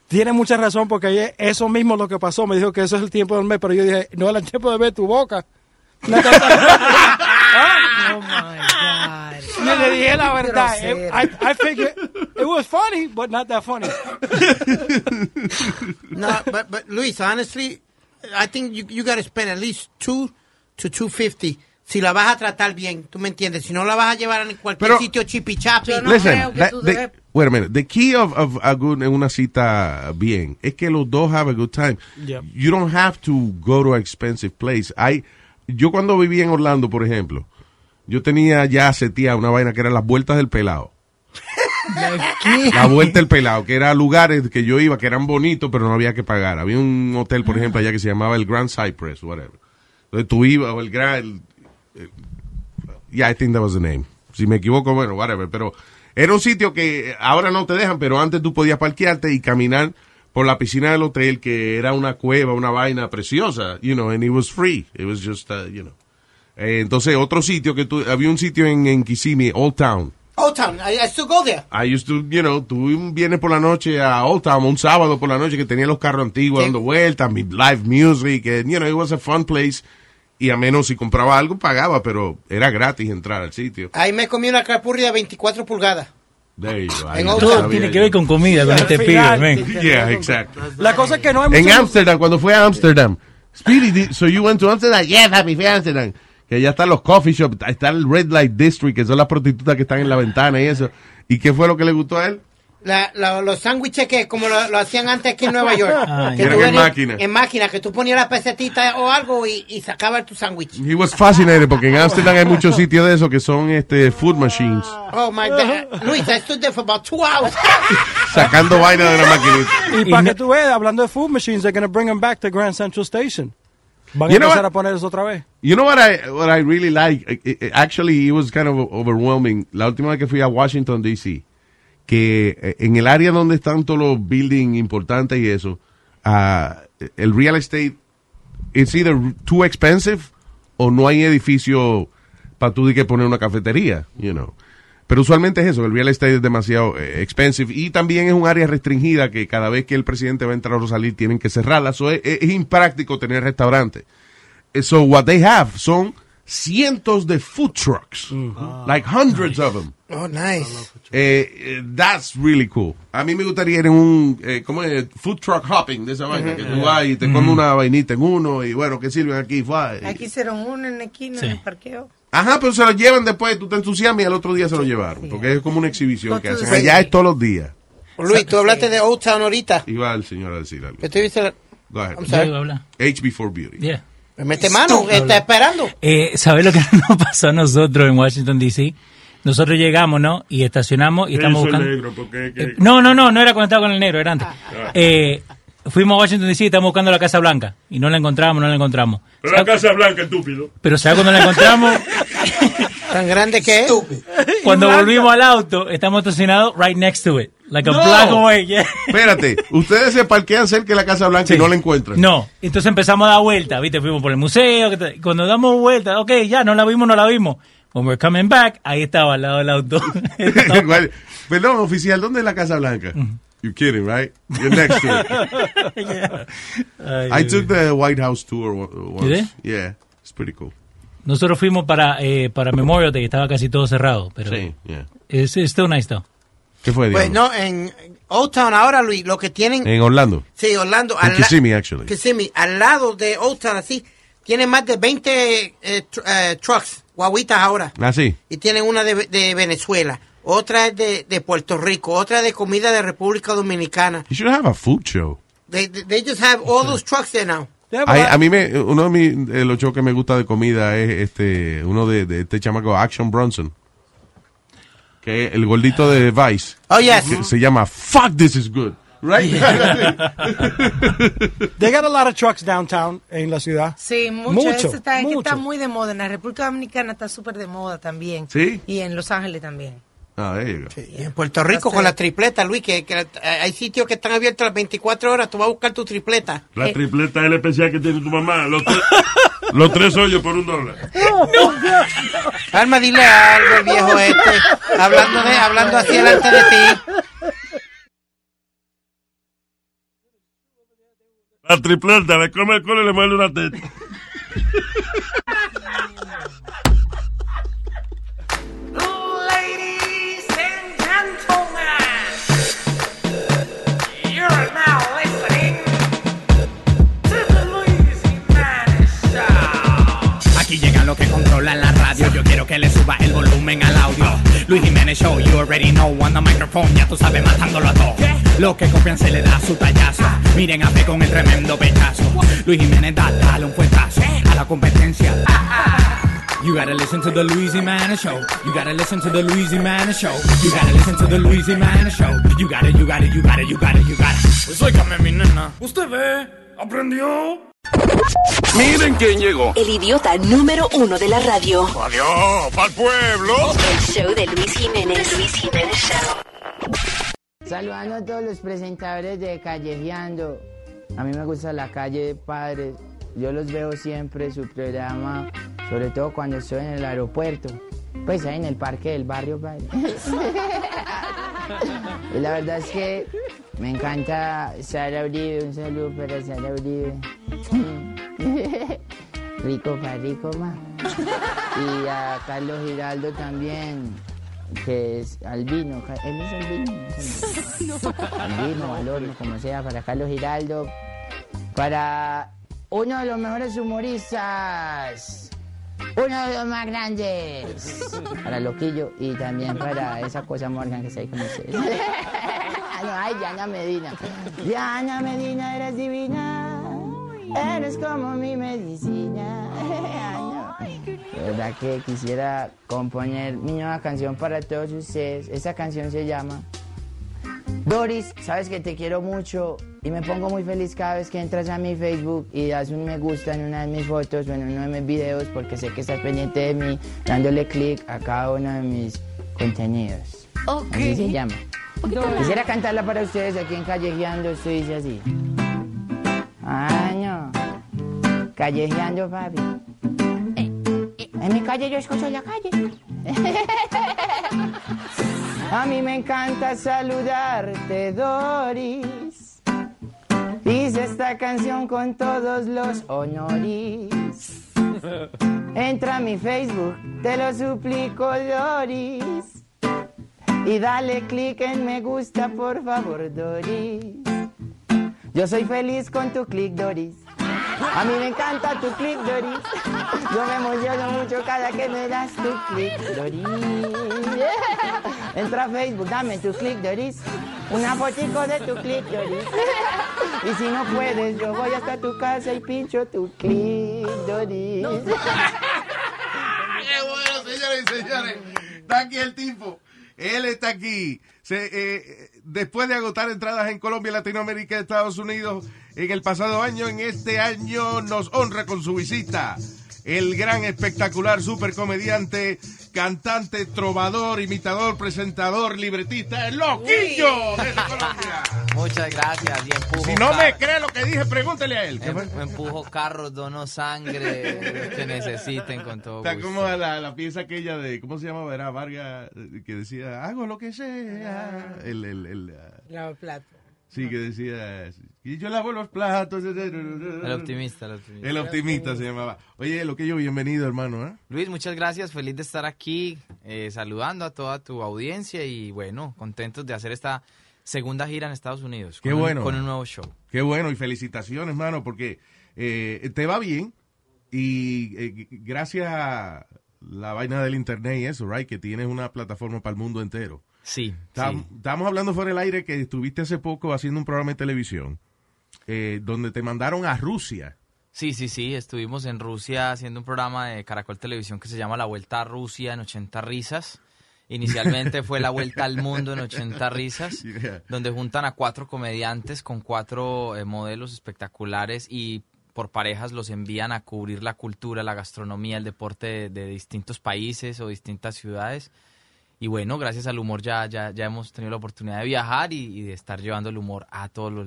Tiene mucha razón porque ayer eso mismo lo que pasó. Me dijo que eso es el tiempo del mes, pero yo dije, no era el tiempo de ver tu boca. Oh, my God. Yo le dije la verdad. I, I figured it was funny, but not that funny. No, but, but Luis, honestly, I think you, you got to spend at least two to 250 si la vas a tratar bien, tú me entiendes. Si no la vas a llevar a cualquier Pero- sitio chipi chapi. Yo no Listen, creo que that- tú the- wait a minute. The key of, of a good, en una cita bien es que los dos have a good time. Yep. You don't have to go to an expensive place. Hay, yo cuando vivía en Orlando, por ejemplo, yo tenía ya seteada una vaina que era las vueltas del pelado. La vuelta del pelado, que era lugares que yo iba que eran bonitos, pero no había que pagar. Había un hotel, por ejemplo, allá que se llamaba el Grand Cypress, whatever. Entonces tú ibas, o el Grand, yeah, I think that was the name. Si me equivoco, bueno, whatever. Pero era un sitio que ahora no te dejan, pero antes tú podías parquearte y caminar por la piscina del hotel, que era una cueva, una vaina preciosa, you know, and it was free. It was just, uh, you know. Eh, entonces, otro sitio que tú, había un sitio en, en Kissimmee, Old Town. Old Town, I, I still go there. I used to, you know, tú vienes por la noche a Old Town, un sábado por la noche que tenía los carros antiguos Sí. dando vueltas, mi live music, and, you know, it was a fun place. Y a menos si compraba algo, pagaba, pero era gratis entrar al sitio. Ahí me comí una capurria de 24 pulgadas. There you. Ahí Todo tiene que ver con comida, con este pibe. Yeah, exacto. La cosa es que no hay En Amsterdam, cuando fue a Amsterdam. Speedy, so you went to Amsterdam? Yeah, papi, fui a Amsterdam. Que allá están los coffee shops, está el Red Light District, que son las prostitutas que están en la ventana y eso. ¿Y qué fue lo que le gustó a él? La- la- los sándwiches que como lo, lo hacían antes aquí en Nueva York. Ah, que eran en máquina. En máquina, que tú ponías la pesetita o algo y, y sacabas tu sándwich. He was fascinated porque en Amsterdam hay muchos sitios de esos que son este food machines. Oh my God. Luis, I stood there for about two hours. Sacando vaina de la maquinita. Y para que tú veas, hablando de food machines, they're going to bring them back to Grand Central Station. Van a You know empezar what? a poner eso otra vez. You know what I what I really like? Actually, it was kind of overwhelming. La última vez que fui a Washington D.C., que eh, en el área donde están todos los buildings importantes y eso, ah, el real estate it's either too expensive o no hay edificio para tú de que poner una cafetería, you know. Pero usualmente es eso, el real estate es demasiado eh, expensive y también es un área restringida que cada vez que el presidente va a entrar o salir tienen que cerrarla. So, es, es impráctico tener restaurantes. Eh, So what they have son cientos de food trucks, like hundreds of them. Oh, nice. Eh, eh, that's really cool. A mí me gustaría ir en un, eh, ¿cómo es? Food truck hopping de esa vaina, que tú vas y te comes una vainita en uno y bueno, ¿qué sirven aquí? Fue. Aquí hicieron uno en la esquina, en el parqueo. Ajá, pero se lo llevan después, tú te entusiasmas y al otro día se lo llevaron, porque es como una exhibición que hacen. Allá es todos los días. Luis, tú hablaste de Old Town ahorita. Iba el señor a decir algo. Que tú dices, Go ahead. I'm sorry. H before beauty. Yeah. Me mete mano, está esperando. Eh, ¿Sabes lo que nos pasó a nosotros en Washington, D.C.? Nosotros llegamos, ¿no? Y estacionamos y estamos Eso es buscando... negro, porque... que- Eh, no, no, no, no era cuando estaba con el negro, era antes. Eh, fuimos a Washington, D.C. y estamos buscando la Casa Blanca. Y no la encontramos, no la encontramos. Pero la Casa Blanca, estúpido. Pero ¿sabes cuando la encontramos? Tan grande que es. Cuando volvimos al auto, estamos estacionados right next to it. Like a No. block away, yeah. Espérate, ustedes se parquean cerca de la Casa Blanca y no la encuentran. No, entonces empezamos a dar vuelta, ¿viste? Fuimos por el museo, cuando damos vuelta, ok, ya, no la vimos, no la vimos. When we're coming back, ahí estaba al lado del auto. Igual, Perdón, oficial, ¿dónde es la Casa Blanca? You're kidding, right? You're next to it. Ay, I took the White House tour once. Did? Yeah, it's pretty cool. Nosotros fuimos para, eh, para Memorial Day, estaba casi todo cerrado, pero Sí, yeah. es it's still nice though. ¿Qué fue, Pues no, en Old Town ahora, Luis, lo que tienen... En Orlando. Sí, Orlando. En Kissimmee, actually. Kissimmee, al lado de Old Town, así, tienen más de 20 eh, tr- eh, trucks, guaguitas ahora. Ah, sí. Y tienen una de, de Venezuela, otra es de, de Puerto Rico, otra de comida de República Dominicana. You should have a food show. They, they just have all those trucks there now. Ay, a mí me, uno de mis, los shows que me gusta de comida es este, uno de, de este chamaco Action Bronson. Que el gordito de Vice. Oh, yes. Que se llama Fuck This Is Good. Right? They got a lot of trucks downtown en la ciudad. Sí, mucho. Mucho, está, es que mucho. está muy de moda. En la República Dominicana está súper de moda también. ¿Sí? Y en Los Ángeles también. Ah, go. Y en Puerto Rico con la tripleta, Luis, que, que hay sitios que están abiertos las 24 horas, tú vas a buscar tu tripleta. La tripleta es el especial que tiene tu mamá. Los, tres- los tres hoyos por un dólar. Alma, dile algo al viejo este, hablando, de, hablando así delante de ti. La tripleta, le come el culo y le muerde una teta. Ladies and gentlemen, you're now listening to the Luis Jimenez Show. Aquí llegan los que controlan la radio. Yo quiero que le suba el volumen al audio. Luis Jiménez Show, you already know. On the microphone, ya tú sabes, matándolo a todo. Los que copian se le da su tallazo. Miren a fe con el tremendo pechazo. Luis Jiménez da, dale un fuetazo a la competencia. You gotta listen to the Luis Jimenez Show. You gotta listen to the Luis Jimenez Show. You gotta listen to the Luis Jimenez Show. You gotta, you gotta, you gotta, you gotta, you gotta. Pues óigame, mi nena. ¿Usted ve? ¿Aprendió? Miren quién llegó. El idiota número uno de la radio. Adiós, pa'l pueblo. El show de Luis Jiménez. Luis Jiménez Show. Saludando a todos los presentadores de Callejeando. A mí me gusta la calle de padres. Yo los veo siempre, su programa, sobre todo cuando estoy en el aeropuerto. Pues ahí en el parque del barrio, padre. y la verdad es que me encanta Sara Uribe. Un saludo para Sara Uribe. rico para rico, ma. Y a Carlos Giraldo también que es albino, él es albino, albino, como sea, para Carlos Giraldo, para uno de los mejores humoristas, uno de los más grandes, para Loquillo y también para esa cosa Morgan que está ahí ustedes. no, ay, Diana Medina. Diana Medina, eres divina. Eres como mi medicina. De verdad que quisiera componer mi nueva canción para todos ustedes. Esa canción se llama Doris, sabes que te quiero mucho y me pongo muy feliz cada vez que entras a mi Facebook y das un me gusta en una de mis fotos o en uno de mis videos porque sé que estás pendiente de mí, dándole clic a cada uno de mis contenidos. Ok. Así se llama. Quisiera cantarla para ustedes aquí en Callejeando, esto dice así. Ay, no. Callejeando, papi. En mi calle yo escucho la calle. A mí me encanta saludarte, Doris. Hice esta canción con todos los honoris. Entra a mi Facebook, te lo suplico, Doris. Y dale clic en me gusta, por favor, Doris. Yo soy feliz con tu clic, Doris. A mí me encanta tu clic, Doris. Yo me emociono mucho cada que me das tu clic, Doris. Entra a Facebook, dame tu clic, Doris. Una fotico de tu clic, Doris. Y si no puedes, yo voy hasta tu casa y pincho tu clic, Doris. ¡Qué bueno, señores y señores! Está aquí el tipo. Él está aquí. Se, eh, después de agotar entradas en Colombia, Latinoamérica y Estados Unidos en el pasado año, en este año nos honra con su visita. El gran, espectacular, super comediante, cantante, trovador, imitador, presentador, libretista, el Loquillo desde Colombia. Muchas gracias. Y empujo Si no me cree lo que dije, pregúntele a él. ¿Qué em- empujo carros, dono sangre, que necesiten con todo Está gusto. como la, la pieza aquella de, ¿cómo se llama? Verá, Vargas, que decía, hago lo que sea. El, el, el, Lava plato. sí, que decía, y yo lavo los platos. El optimista, el optimista. El optimista se llamaba. Oye, lo que yo, bienvenido, hermano. ¿eh? Luis, muchas gracias. Feliz de estar aquí, eh, saludando a toda tu audiencia y bueno, contentos de hacer esta segunda gira en Estados Unidos. Qué con un- bueno. con un nuevo show. Qué bueno y felicitaciones, hermano, porque eh, te va bien y eh, gracias a la vaina del internet y eso, right, que tienes una plataforma para el mundo entero. Sí, Estam- sí. Estábamos hablando fuera del aire que estuviste hace poco haciendo un programa de televisión eh, donde te mandaron a Rusia. Sí, sí, sí, estuvimos en Rusia haciendo un programa de Caracol Televisión que se llama La Vuelta a Rusia en 80 risas. Inicialmente fue La Vuelta al Mundo en 80 risas, Yeah. donde juntan a cuatro comediantes con cuatro eh, modelos espectaculares y por parejas los envían a cubrir la cultura, la gastronomía, el deporte de, de distintos países o distintas ciudades. Y bueno, gracias al humor ya, ya, ya hemos tenido la oportunidad de viajar y, y de estar llevando el humor a todos los,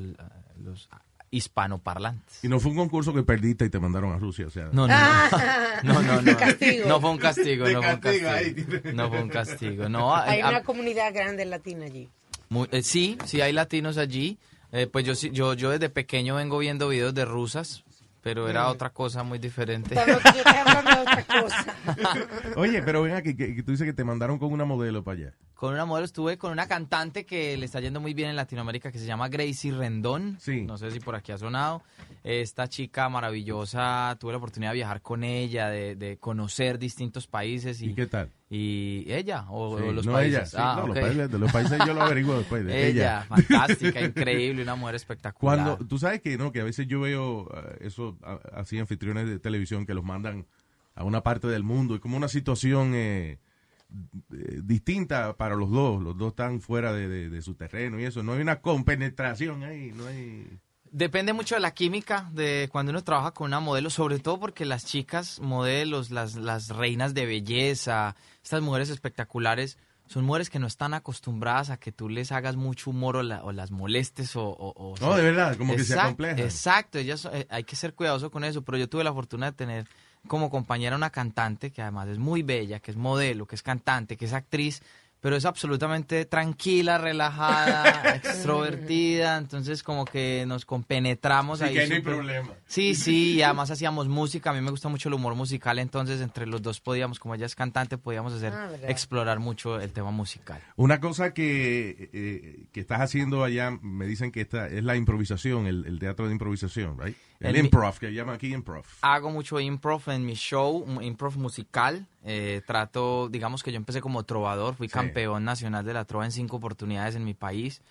los hispanoparlantes. Y no fue un concurso que perdiste y te mandaron a Rusia, o sea. No, no, no. No, no, no. Castigo. No fue un castigo, no fue un castigo. No fue un castigo. No, Hay a- una comunidad grande latina allí. muy- eh, sí, sí hay latinos allí. Eh, pues yo, sí- yo, yo desde pequeño vengo viendo videos de rusas, pero era otra cosa muy diferente. Estamos- yo estoy hablando de otra cosa. Oye, pero ven aquí, que, que tú dices que te mandaron con una modelo para allá. Con una modelo estuve con una cantante que le está yendo muy bien en Latinoamérica que se llama Gracie Rendón. Sí. No sé si por aquí ha sonado. Esta chica maravillosa, tuve la oportunidad de viajar con ella, de, de conocer distintos países. ¿Y, ¿Y qué tal? ¿Y ella o, Sí, o los no países? ella, sí, Ah, no, los ok. países- de los países yo lo averiguo después, de ella, ella. fantástica, increíble, una mujer espectacular. Cuando, tú sabes que no, que a veces yo veo eh, eso así anfitriones de televisión que los mandan a una parte del mundo y como una situación eh, eh, distinta para los dos, los dos están fuera de, de- de su terreno y eso, no hay una compenetración ahí, no hay... Depende mucho de la química de cuando uno trabaja con una modelo, sobre todo porque las chicas modelos, las, las reinas de belleza, estas mujeres espectaculares, son mujeres que no están acostumbradas a que tú les hagas mucho humor o, la- o las molestes o... o- o- No, de verdad, como que se Exact- acomplejan. Exacto, ellas, eh, hay que ser cuidadoso con eso, pero yo tuve la fortuna de tener como compañera una cantante que además es muy bella, que es modelo, que es cantante, que es actriz, pero es absolutamente tranquila, relajada, extrovertida, entonces como que nos compenetramos Sí, ahí. que no hay problema. Sí, sí, y además hacíamos música, a mí me gusta mucho el humor musical, entonces entre los dos podíamos, como ella es cantante, podíamos hacer, Ah, explorar mucho el tema musical. Una cosa que, eh, que estás haciendo allá, me dicen que esta es la improvisación, el, el teatro de improvisación, right? El, improv, que llaman aquí improv. Hago mucho improv en mi show, improv musical. eh, trato, digamos que yo empecé como trovador, fui Sí. campeón nacional de la trova en cinco oportunidades en mi país.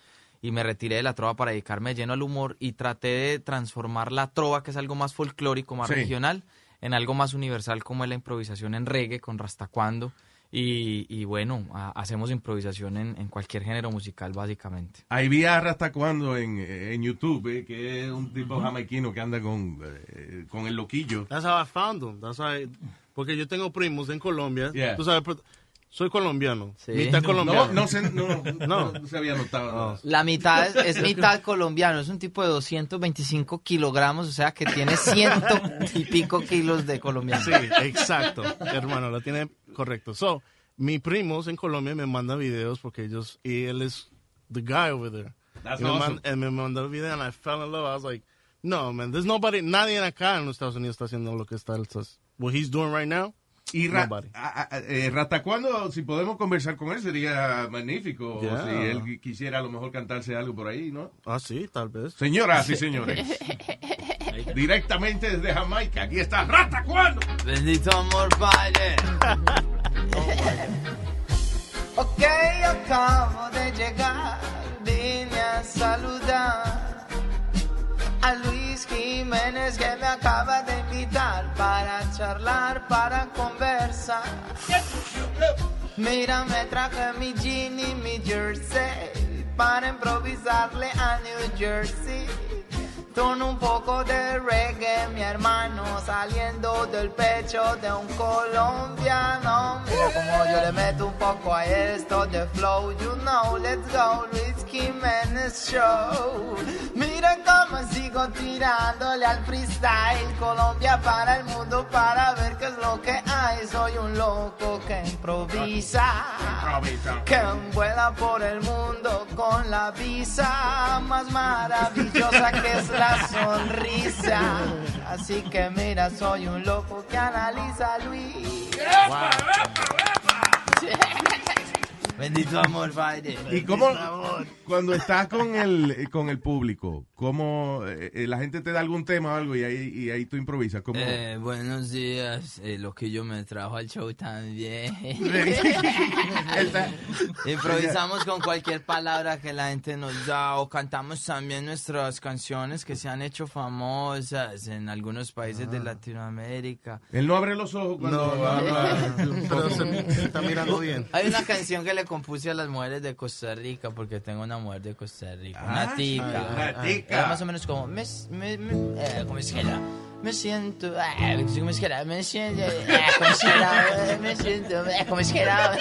y me retiré de la trova para dedicarme lleno al humor y traté de transformar la trova, que es algo más folclórico, más Sí. regional, en algo más universal como es la improvisación en reggae con Rastacuando. Y, y bueno, ha- hacemos improvisación en, en cualquier género musical básicamente. Ahí vi a Rasta cuando en, en YouTube, eh, que es un tipo jamaiquino que anda con, eh, con el loquillo. That's how I found them. That's how I- porque yo tengo primos en Colombia. Yeah. Tú sabes, pero- soy colombiano. Sí. Mitad No, colombiano. no se- no, no se había notado. No. La mitad es, es mitad colombiano, es un tipo de 225 kilogramos, o sea que tiene ciento y pico kilos de colombiano. Sí, exacto, hermano, lo tiene correcto. So, mis primos en Colombia me mandan videos porque ellos, y él es the guy over there. That's y me, awesome. man- and me mandó el video and I fell in love. I was like, no, man, there's nobody, nadie acá en los Estados Unidos está haciendo lo que está, what he's doing right now. Y Ra- a- a- eh, Rasta cuando, si podemos conversar con él, sería magnífico. O Yeah. si él qui- quisiera a lo mejor cantarse algo por ahí, ¿no? Ah, sí, tal vez. Señoras y señores, directamente desde Jamaica, aquí está Rasta cuando. Bendito amor, padre. Ok, acabo de llegar, vine a saludar a Luis Jiménez que me acaba de invitar para charlar, para conversar. Mira, me traje mi jean y mi jersey para improvisarle a New Jersey. Con un poco de reggae, mi hermano, saliendo del pecho de un colombiano. Mira como yo le meto un poco a esto de flow, you know, let's go, Luis Jiménez Show. Mira cómo sigo tirándole al freestyle, Colombia para el mundo, para ver qué es lo que hay. Soy un loco que improvisa, que vuela por el mundo con la visa más maravillosa que es la sonrisa. Así que mira, soy un loco que analiza a Luis. Bendito amor, padre. ¿Y cómo, cuando estás con el, con el público, cómo eh, eh, la gente te da algún tema o algo y ahí, y ahí tú improvisas? ¿Cómo? Eh, buenos días, eh, lo que yo me trajo al show también. Improvisamos con cualquier palabra que la gente nos da o cantamos también nuestras canciones que se han hecho famosas en algunos países de Latinoamérica. Él no abre los ojos cuando No, habla. pero se- se está mirando bien. Hay una canción que le compuse a las mujeres de Costa Rica porque tengo una mujer de Costa Rica, una Ah, tica. una tica. Era más o menos como, me, me, me- eh, ¿cómo es que era? Me siento, eh, ¿cómo es que era? Me siento, eh, ¿cómo es que era? Eh, Me siento, eh, ¿cómo es que era?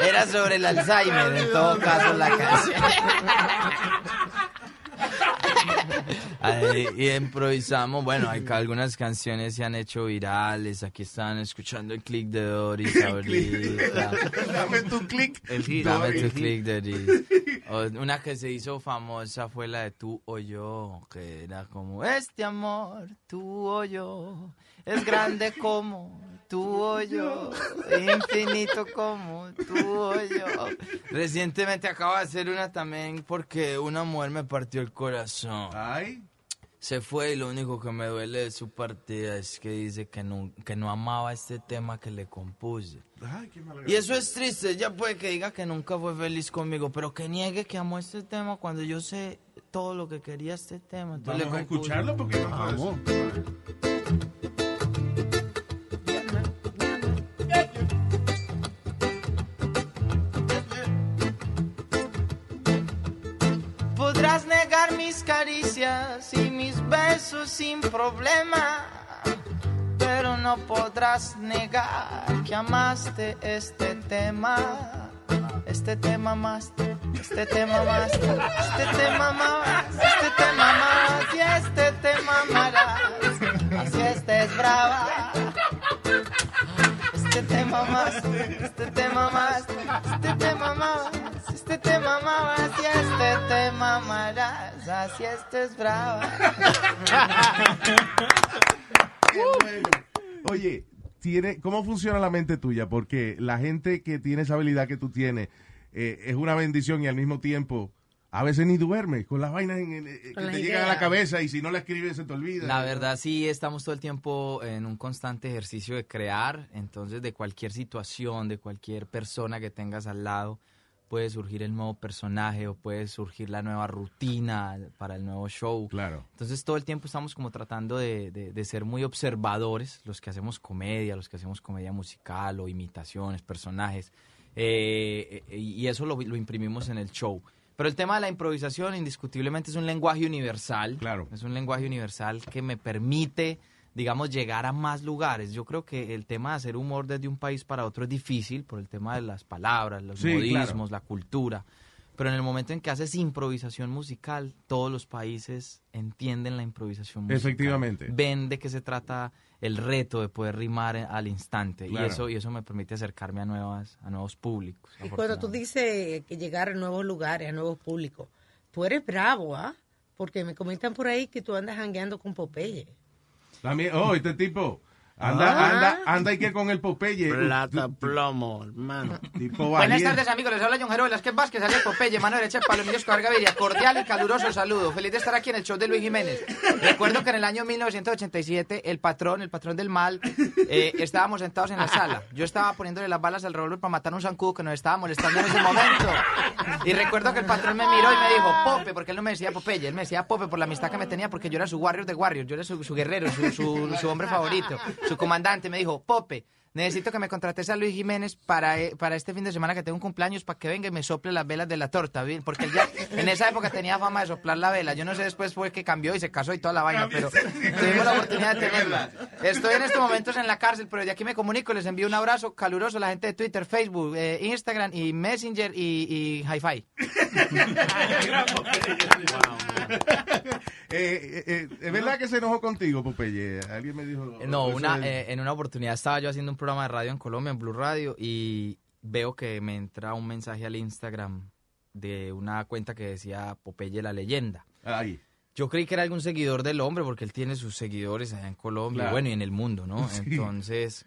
Era sobre el Alzheimer, en todo caso, la canción. Ay, y improvisamos, bueno, hay algunas canciones se han hecho virales, aquí están escuchando el click de Doris ahorita. Dame tu click. El. Dame tu click, Doris. Una que se hizo famosa fue la de tú o yo, que era como, este amor, tú o yo, es grande como tú o yo, infinito como tú o yo. Recientemente acabo de hacer una también porque una mujer me partió el corazón. Ay. Se fue y lo único que me duele de su partida es que dice que no, que no amaba este tema que le compuse. Ay, qué Y eso es triste, ella puede que diga que nunca fue feliz conmigo, pero que niegue que amó este tema cuando yo sé todo lo que quería este tema. Entonces Vamos a le compuse. escucharlo porque no Vamos. Mis caricias y mis besos sin problema, pero no podrás negar que amaste este tema. Este tema más, este tema más, este tema más, este tema más y este tema amarás. Así estés brava. Este tema más, este tema más, este tema más, este tema más y este tema amarás. Así estés brava. Oye, tiene, ¿cómo funciona la mente tuya? Porque la gente que tiene esa habilidad que tú tienes eh, es una bendición y al mismo tiempo a veces ni duerme con las vainas en el- eh, que te llegan a la cabeza y si no la escribes se te olvida. La verdad sí, estamos todo el tiempo en un constante ejercicio de crear, entonces de cualquier situación, de cualquier persona que tengas al lado, puede surgir el nuevo personaje o puede surgir la nueva rutina para el nuevo show. Claro. Entonces todo el tiempo estamos como tratando de, de- de ser muy observadores, los que hacemos comedia, los que hacemos comedia musical o imitaciones, personajes, eh, eh, y eso lo, lo imprimimos en el show. Pero el tema de la improvisación indiscutiblemente es un lenguaje universal. Claro. Es un lenguaje universal que me permite, digamos, llegar a más lugares. Yo creo que el tema de hacer humor desde un país para otro es difícil por el tema de las palabras, los Sí, modismos, claro. la cultura. Pero en el momento en que haces improvisación musical, todos los países entienden la improvisación musical. Efectivamente. Ven de qué se trata el reto de poder rimar al instante. Claro. Y eso y eso me permite acercarme a nuevas a nuevos públicos. Y cuando tú dices que llegar a nuevos lugares, a nuevos públicos, tú eres bravo, ¿ah? Porque me comentan por ahí que tú andas jangueando con Popeye. También, oh, este tipo. Anda, Ah. anda, anda y que con el Popeye. Plata, plomo, hermano. Tipo Buenas tardes amigos, les habla John Jero Velázquez Vázquez, alias Popeye, Manuel Echepa, Emilio Escobar Gaviria, cordial y caluroso saludo, feliz de estar aquí en el show de Luis Jiménez. Recuerdo que en el año 1987 el patrón, el patrón del mal, eh, estábamos sentados en la sala, yo estaba poniéndole las balas al revólver para matar a un zancudo que nos estaba molestando en ese momento. Y recuerdo que el patrón me miró y me dijo, Pope, porque él no me decía Popeye, él me decía Pope por la amistad que me tenía, porque yo era su warrior de warrior, yo era su, su guerrero, su, su- su hombre favorito, su comandante. Me dijo, Pope, necesito que me contrates a Luis Jiménez para, eh, para este fin de semana que tengo un cumpleaños para que venga y me sople las velas de la torta, ¿bien? porque él ya en esa época tenía fama de soplar la vela. Yo no sé después fue que cambió y se casó y toda la vaina, pero tuvimos la oportunidad de tenerla. Estoy en estos momentos en la cárcel, pero de aquí me comunico, les envío un abrazo caluroso a la gente de Twitter, Facebook, eh, Instagram y Messenger y, y Hi-Fi. Eh, eh, ¿Es verdad que se enojó contigo, Popeye? Alguien me dijo. No, una, eh, en una oportunidad estaba yo haciendo un programa de radio en Colombia, en Blue Radio, y veo que me entra un mensaje al Instagram de una cuenta que decía Popeye la leyenda. Ahí. Yo creí que era algún seguidor del hombre porque él tiene sus seguidores allá en Colombia, Claro. bueno, y en el mundo, ¿no? Sí. Entonces,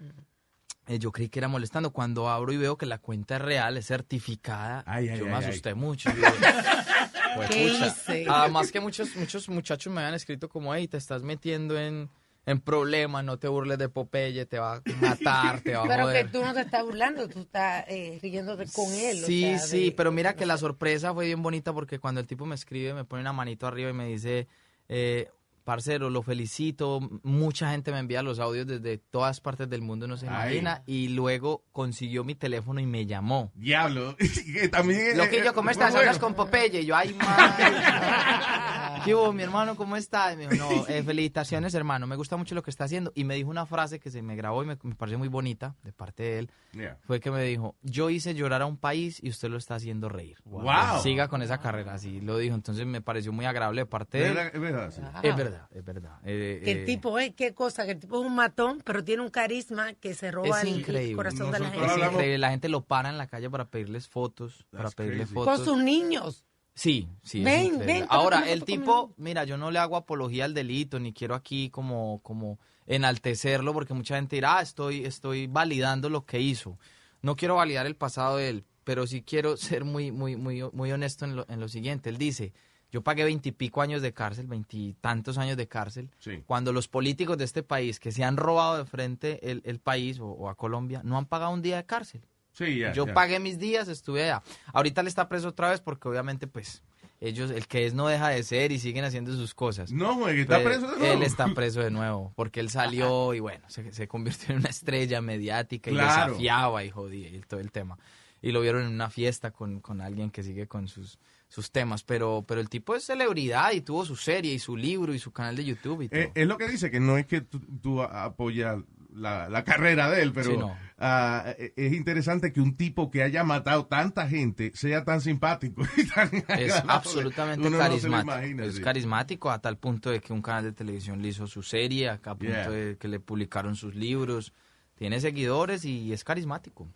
eh, yo creí que era molestando. Cuando abro y veo que la cuenta es real, es certificada, Ay, ay, yo ay, me ay. asusté mucho. Yo "Juepucha". ¿Qué hice? Además que muchos, muchos muchachos me habían escrito como, hey, te estás metiendo en, en problemas, no te burles de Popeye, te va a matar, te va a Pero que tú no te estás burlando, tú estás eh, riéndote con él. o Sí, sea, sí, de- pero mira que la sorpresa fue bien bonita porque cuando el tipo me escribe, me pone una manito arriba y me dice, eh, parcero, lo felicito, mucha gente me envía los audios desde todas partes del mundo, no se Ay. imagina, y luego consiguió mi teléfono y me llamó. Diablo. también. Lo que yo, ¿cómo estás? Bueno. Hablas con Popeye. Y yo, ay, madre. ¿Qué hubo, mi hermano? ¿Cómo está? Y me dijo, no, eh, felicitaciones, hermano, me gusta mucho lo que está haciendo. Y me dijo una frase que se me grabó y me, me pareció muy bonita de parte de él. Yeah. Fue que me dijo, yo hice llorar a un país y usted lo está haciendo reír. Wow. Siga con esa carrera, así lo dijo. Entonces me pareció muy agradable de parte de él. Es verdad, sí. Es verdad, es verdad. Eh, Que eh, el tipo es, qué cosa, que el tipo es un matón, pero tiene un carisma que se roba es el- el, corazón de la Es gente. increíble. La gente lo para en la calle para pedirles fotos, para pedirle crazy. fotos. Con sus niños. Sí, sí. es Ven, ven, Ahora, el tipo, mira, yo no le hago apología al delito, ni quiero aquí como, como enaltecerlo, porque mucha gente dirá, ah, estoy, estoy validando lo que hizo. No quiero validar el pasado de él, pero sí quiero ser muy, muy, muy, muy honesto en lo, en lo siguiente. Él dice, yo pagué veintipico años de cárcel, veintitantos años de cárcel, Sí. cuando los políticos de este país que se han robado de frente el, el país o, o a Colombia no han pagado un día de cárcel. Sí. Yo pagué mis días, estuve allá. Ahorita él está preso otra vez porque obviamente pues ellos, el que es no deja de ser y siguen haciendo sus cosas. No, güey, está Pero preso de nuevo. Él está preso de nuevo porque él salió y bueno, se, se convirtió en una estrella mediática y Claro. desafiaba y jodía y todo el tema. Y lo vieron en una fiesta con, con alguien que sigue con sus, sus temas. Pero, pero el tipo es celebridad y tuvo su serie y su libro y su canal de YouTube y todo. Eh, es lo que dice, que no es que tú, tú apoyas la, la carrera de él, pero Sí, no. eh, es interesante que un tipo que haya matado tanta gente sea tan simpático. y tan Es absolutamente no carismático. imagina, es sí. carismático a tal punto de que un canal de televisión le hizo su serie, a punto Yeah. de que le publicaron sus libros. Tiene seguidores y es carismático.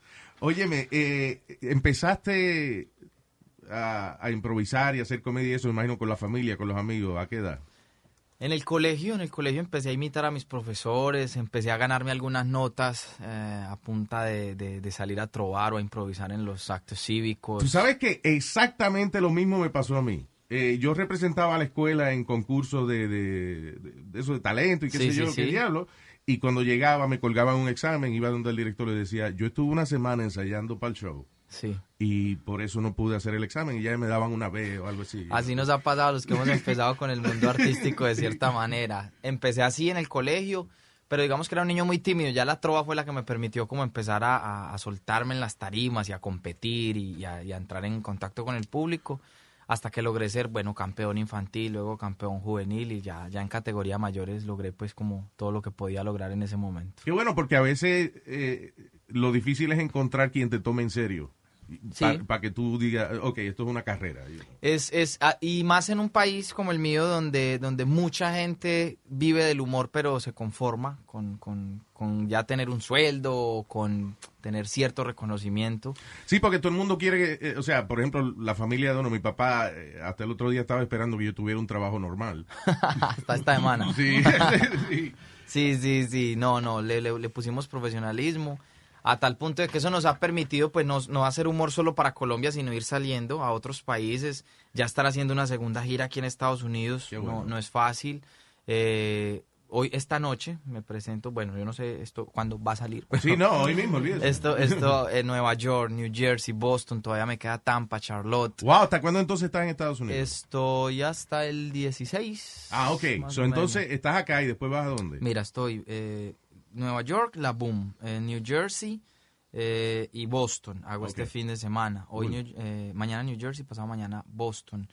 Óyeme, eh, empezaste a, a improvisar y hacer comedia y eso, me imagino, con la familia, con los amigos. ¿A qué edad? En el colegio, en el colegio empecé a imitar a mis profesores, empecé a ganarme algunas notas eh, a punta de, de- de salir a trobar o a improvisar en los actos cívicos. Tú sabes que exactamente lo mismo me pasó a mí. Eh, yo representaba a la escuela en concursos de, de, eso de talento y qué Sí, sé sí, yo, sí. qué diablo. Y cuando llegaba, me colgaban un examen, iba donde el director le decía, yo estuve una semana ensayando para el show Sí. y por eso no pude hacer el examen y ya me daban una B o algo así. Así nos ha pasado a los que hemos empezado con el mundo artístico de cierta manera. Empecé así en el colegio, pero digamos que era un niño muy tímido. Ya la trova fue la que me permitió como empezar a, a- a soltarme en las tarimas y a competir y, y a, y a entrar en contacto con el público hasta que logré ser, bueno, campeón infantil, luego campeón juvenil y ya, ya en categoría mayores logré pues como todo lo que podía lograr en ese momento. Qué bueno, porque a veces eh, lo difícil es encontrar quien te tome en serio. Sí. Para que tú digas, ok, esto es una carrera. Es, es, ah, y más en un país como el mío, donde, donde mucha gente vive del humor, pero se conforma con, con, con ya tener un sueldo, con tener cierto reconocimiento. Sí, porque todo el mundo quiere, eh, o sea, por ejemplo, la familia de uno, mi papá, eh, hasta el otro día estaba esperando que yo tuviera un trabajo normal. Hasta esta semana. Sí, sí. sí, sí, sí. No, no, le, le, le pusimos profesionalismo a tal punto de que eso nos ha permitido pues no, no hacer humor solo para Colombia, sino ir saliendo a otros países, ya estar haciendo una segunda gira aquí en Estados Unidos, bueno. no, no es fácil. Eh, hoy, esta noche, me presento, bueno, yo no sé esto cuándo va a salir. Sí, no, hoy mismo, olvídese. Esto, esto en Nueva York, New Jersey, Boston, todavía me queda Tampa, Charlotte. Wow, ¿hasta cuándo entonces estás en Estados Unidos? Estoy hasta el 16. ah, ok. So, entonces estás acá y después vas a dónde? Mira, estoy eh, Nueva York, la Boom, eh, New Jersey eh, y Boston. Hago este fin de semana. Hoy, Cool. New- eh, mañana New Jersey, pasado mañana Boston.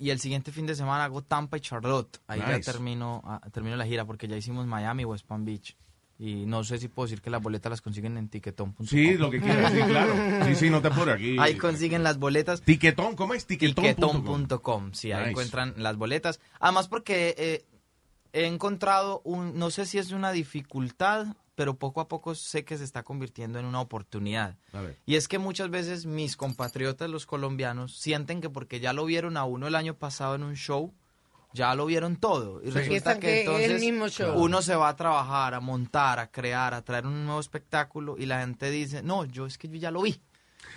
Y el siguiente fin de semana hago Tampa y Charlotte. Ahí ya termino, ah, termino la gira porque ya hicimos Miami y West Palm Beach. Y no sé si puedo decir que las boletas las consiguen en tiquetón.com. Sí, lo que quieras, sí, claro. Sí, sí, no te apures aquí. Ahí consiguen las boletas. Tiquetón, ¿cómo es? Tiquetón.com. Tiquetón.com, sí, ahí Nice. encuentran las boletas. Además porque eh, he encontrado un, no sé si es una dificultad, pero poco a poco sé que se está convirtiendo en una oportunidad. A ver. Y es que muchas veces mis compatriotas, los colombianos, sienten que porque ya lo vieron a uno el año pasado en un show, ya lo vieron todo. Y Sí. resulta que que es el entonces mismo show. uno se va a trabajar, a montar, a crear, a traer un nuevo espectáculo y la gente dice, no, yo es que yo ya lo vi.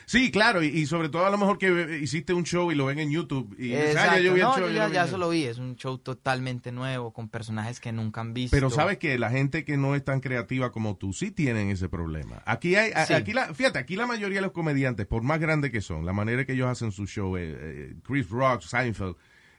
Sí, claro, y, y sobre todo a lo mejor que hiciste un show y lo ven en YouTube. Y dices, ah, ya yo vi el No, show, yo ya vi. Es un show totalmente nuevo, con personajes que nunca han visto. Pero sabes que la gente que no es tan creativa como tú sí tienen ese problema. Aquí hay, Sí. aquí la, fíjate, aquí la mayoría de los comediantes, por más grandes que son, la manera que ellos hacen su show, eh, eh, Chris Rock, Seinfeld,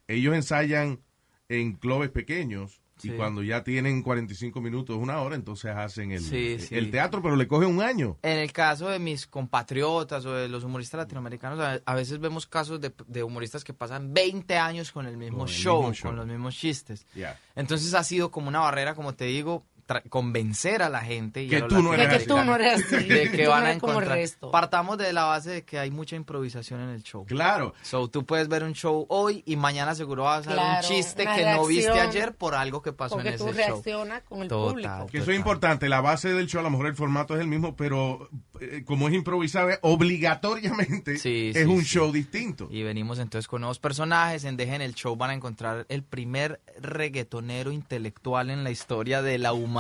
ellos ensayan en clubes pequeños y cuando ya tienen 45 minutos, una hora, entonces hacen el, Sí, sí. el teatro, pero le coge un año. En el caso de mis compatriotas o de los humoristas latinoamericanos, a, a veces vemos casos de, de humoristas que pasan 20 años con el mismo, Con el show, mismo show. con los mismos chistes. Entonces ha sido como una barrera, como te digo, convencer a la gente y Que tú no eres De que tú no eres así. de que Tú van no a como el encontrar. resto. Partamos de la base de que hay mucha improvisación en el show. Claro. So, tú puedes ver un show hoy y mañana seguro vas a ver Claro, un chiste que no viste ayer por algo que pasó Porque en tú ese show. reaccionas con el Total, público. Que eso es importante, la base del show, a lo mejor el formato es el mismo, pero eh, como es improvisable, obligatoriamente Sí, es sí, un sí. show distinto. Y venimos entonces con nuevos personajes. En Dejen el Show van a encontrar el primer reggaetonero intelectual en la historia de la humanidad.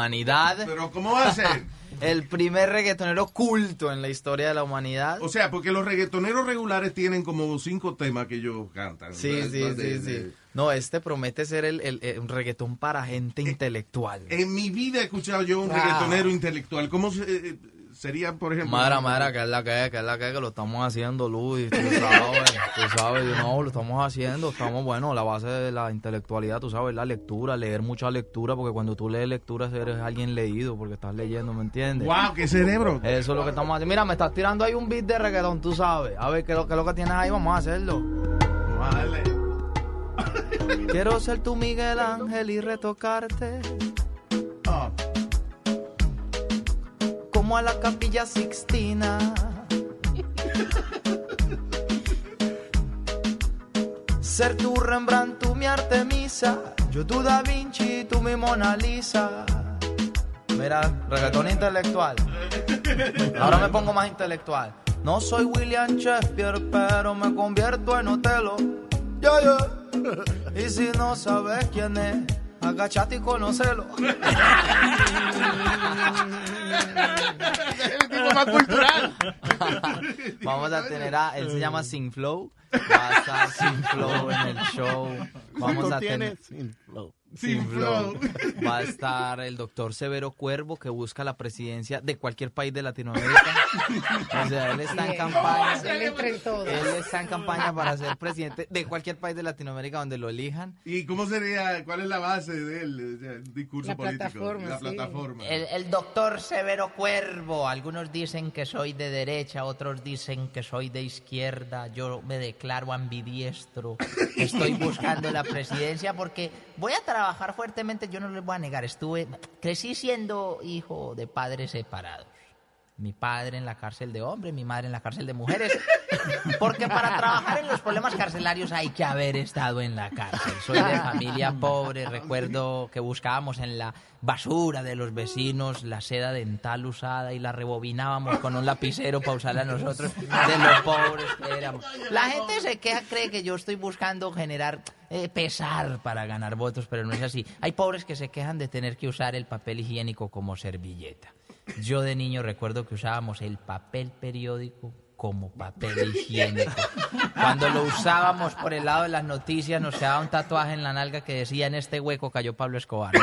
Pero ¿cómo va a ser? el primer reggaetonero culto en la historia de la humanidad. O sea, porque los reggaetoneros regulares tienen como cinco temas que ellos cantan. Sí, ¿verdad? sí, De- sí, de- sí. No, este promete ser el, el- el- un reggaetón para gente intelectual. En mi vida he escuchado yo un Wow. reggaetonero intelectual. ¿Cómo se- eh, sería, por ejemplo? Madre, madre, que es la que es, que es la que es, que lo estamos haciendo, Luis, tú sabes, tú sabes, yo no, lo estamos haciendo, estamos, bueno, la base de la intelectualidad, tú sabes, la lectura, leer mucha lectura, porque cuando tú lees lectura eres alguien leído, porque estás leyendo, ¿me entiendes? ¡Wow, qué cerebro! Eso es lo que estamos haciendo. Mira, me estás tirando ahí un beat de reggaetón, tú sabes, a ver, ¿qué es lo, qué es lo que tienes ahí? Vamos a hacerlo. Vale. Quiero ser tu Miguel Ángel y retocarte. Como a la capilla Sixtina. Ser tu Rembrandt, tú mi Artemisa. Yo tu Da Vinci, tú mi Mona Lisa. Mira, reggaetón intelectual. Ahora me pongo más intelectual. No soy William Shakespeare, pero me convierto en Otelo. Yo, yo. Y si no sabes quién es, agachate y conocelo. tipo más cultural. Vamos a tener a, él se llama Sin Flow. Va a estar Sin Flow en el show. Vamos a tener. Sin Flow. Sin flow. Va a estar el doctor Severo Cuervo, que busca la presidencia de cualquier país de Latinoamérica. O sea, él está en campaña. Él está en campaña para ser presidente de cualquier país de Latinoamérica donde lo elijan. ¿Y cómo sería, cuál es la base de sea, un discurso La político. plataforma, La sí. plataforma. El, el doctor Severo Cuervo. Algunos dicen que soy de derecha, otros dicen que soy de izquierda. Yo me declaro ambidiestro. Estoy buscando la presidencia porque voy a trabajar fuertemente. Yo no les voy a negar. Estuve, crecí siendo hijo de padres separados. Mi padre en la cárcel de hombres, mi madre en la cárcel de mujeres. Porque para trabajar en los problemas carcelarios hay que haber estado en la cárcel. Soy de familia pobre. Recuerdo que buscábamos en la basura de los vecinos la seda dental usada y la rebobinábamos con un lapicero para usarla nosotros de los pobres que éramos. La gente se queja, cree que yo estoy buscando generar eh, pesar para ganar votos, pero no es así. Hay pobres que se quejan de tener que usar el papel higiénico como servilleta. Yo de niño recuerdo que usábamos el papel periódico como papel higiénico. Cuando lo usábamos por el lado de las noticias nos quedaba un tatuaje en la nalga que decía en este hueco cayó Pablo Escobar.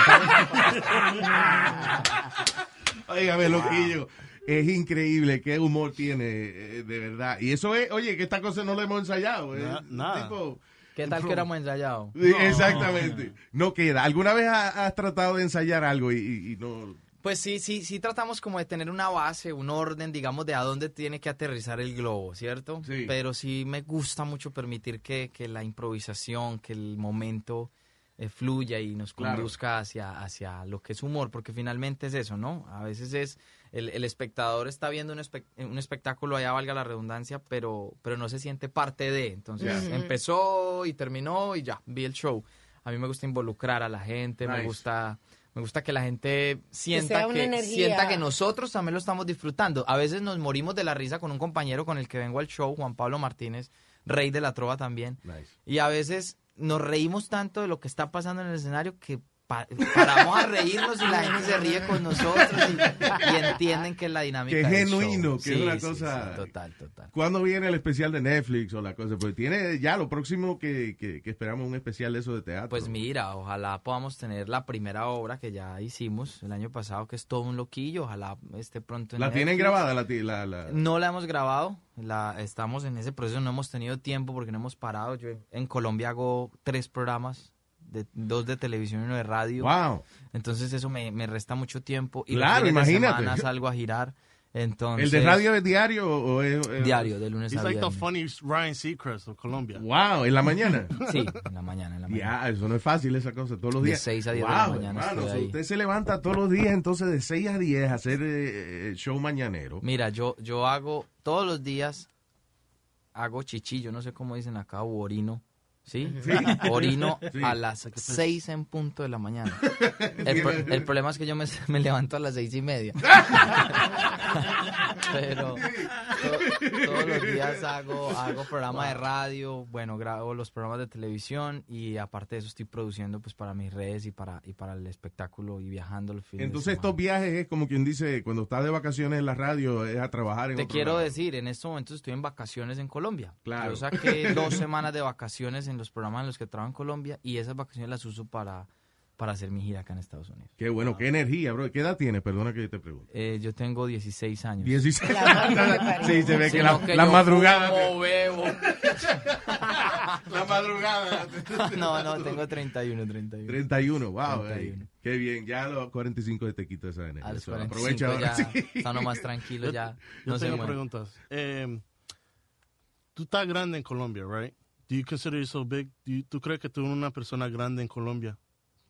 Óigame, loquillo. Es increíble qué humor tiene, eh, de verdad. Y eso es, oye, que esta cosa no la hemos ensayado. ¿eh? Na- nada. Tipo- ¿Qué tal que hubiéramos ensayado? Sí, Exactamente. No queda. ¿Alguna vez ha- has tratado de ensayar algo y, y- y no? Pues sí, sí, sí tratamos como de tener una base, un orden, digamos, de a dónde tiene que aterrizar el globo, ¿cierto? Sí. Pero sí me gusta mucho permitir que, que la improvisación, que el momento eh, fluya y nos Claro. conduzca hacia, hacia lo que es humor, porque finalmente es eso, ¿no? A veces es, el, el espectador está viendo un, espe- un espectáculo, allá valga la redundancia, pero, pero no se siente parte de, entonces empezó y terminó y ya, vi el show. A mí me gusta involucrar a la gente, me gusta... Me gusta que la gente sienta que, sienta que nosotros también lo estamos disfrutando. A veces nos morimos de la risa con un compañero con el que vengo al show, Juan Pablo Martínez, rey de la trova también. Y a veces nos reímos tanto de lo que está pasando en el escenario que pa- paramos a reírnos y la gente se ríe con nosotros y, y entienden que es la dinámica. Que es genuino, que es una sí, cosa. sí, total, total. ¿Cuándo viene el especial de Netflix o la cosa? Pues tiene ya lo próximo que, que, que esperamos un especial de eso de teatro. Pues mira, ojalá podamos tener la primera obra que ya hicimos el año pasado, que es todo un loquillo. Ojalá esté pronto en ¿La tienen grabada? La, ti- la, la- No la hemos grabado, la, estamos en ese proceso, no hemos tenido tiempo porque no hemos parado. Yo en Colombia hago tres programas, de, dos de televisión y uno de radio. Wow. Entonces eso me, me resta mucho tiempo. Y Claro, los fines de imagínate. semana salgo a girar. Entonces, ¿El de radio es diario o es...? es- Diario, de lunes a like the viernes. funny Ryan Seacrest of Colombia. Wow, ¿en la mañana? Sí, en la mañana, en la mañana. Ya, eso no es fácil esa cosa, todos los De días. seis a diez de Wow, la mañana hermano, estoy ahí. usted se levanta todos los días entonces de 6 a 10 a hacer eh, eh, show mañanero. Mira, yo, yo hago todos los días, hago chichi, yo no sé cómo dicen acá, u orino. ¿Sí? Sí. Orino Sí. a las seis en punto de la mañana. El, pro- el problema es que yo me, me levanto a las seis y media. Pero to- todos los días hago, hago programa de radio, bueno, grabo los programas de televisión y aparte de eso estoy produciendo pues para mis redes y para, y para el espectáculo y viajando fines de Entonces estos viajes es como quien dice, cuando estás de vacaciones en la radio, es a trabajar en Te otro quiero lado. decir, en estos momentos estoy en vacaciones en Colombia. Claro. Yo saqué dos semanas de vacaciones en los programas en los que trabajo en Colombia y esas vacaciones las uso para, para hacer mi gira acá en Estados Unidos. Qué bueno, qué energía, bro. ¿Qué edad tienes? Perdona que te pregunte. Eh, yo tengo 16 años. 16. Sí, se ve que la- la yo madrugada fumo, bebo. la madrugada. No, no, tengo 31, 31. 31, wow. 31. ey. Qué bien, ya a los 45 te quito esa energía. A los So, 45 aprovecha ahora. ya sí. está uno más tranquilo, ya Yo no tengo preguntas. Eh, tú estás grande en Colombia, right? Do you consider yourself big? Do you- ¿Tú crees que tú eres una persona grande en Colombia?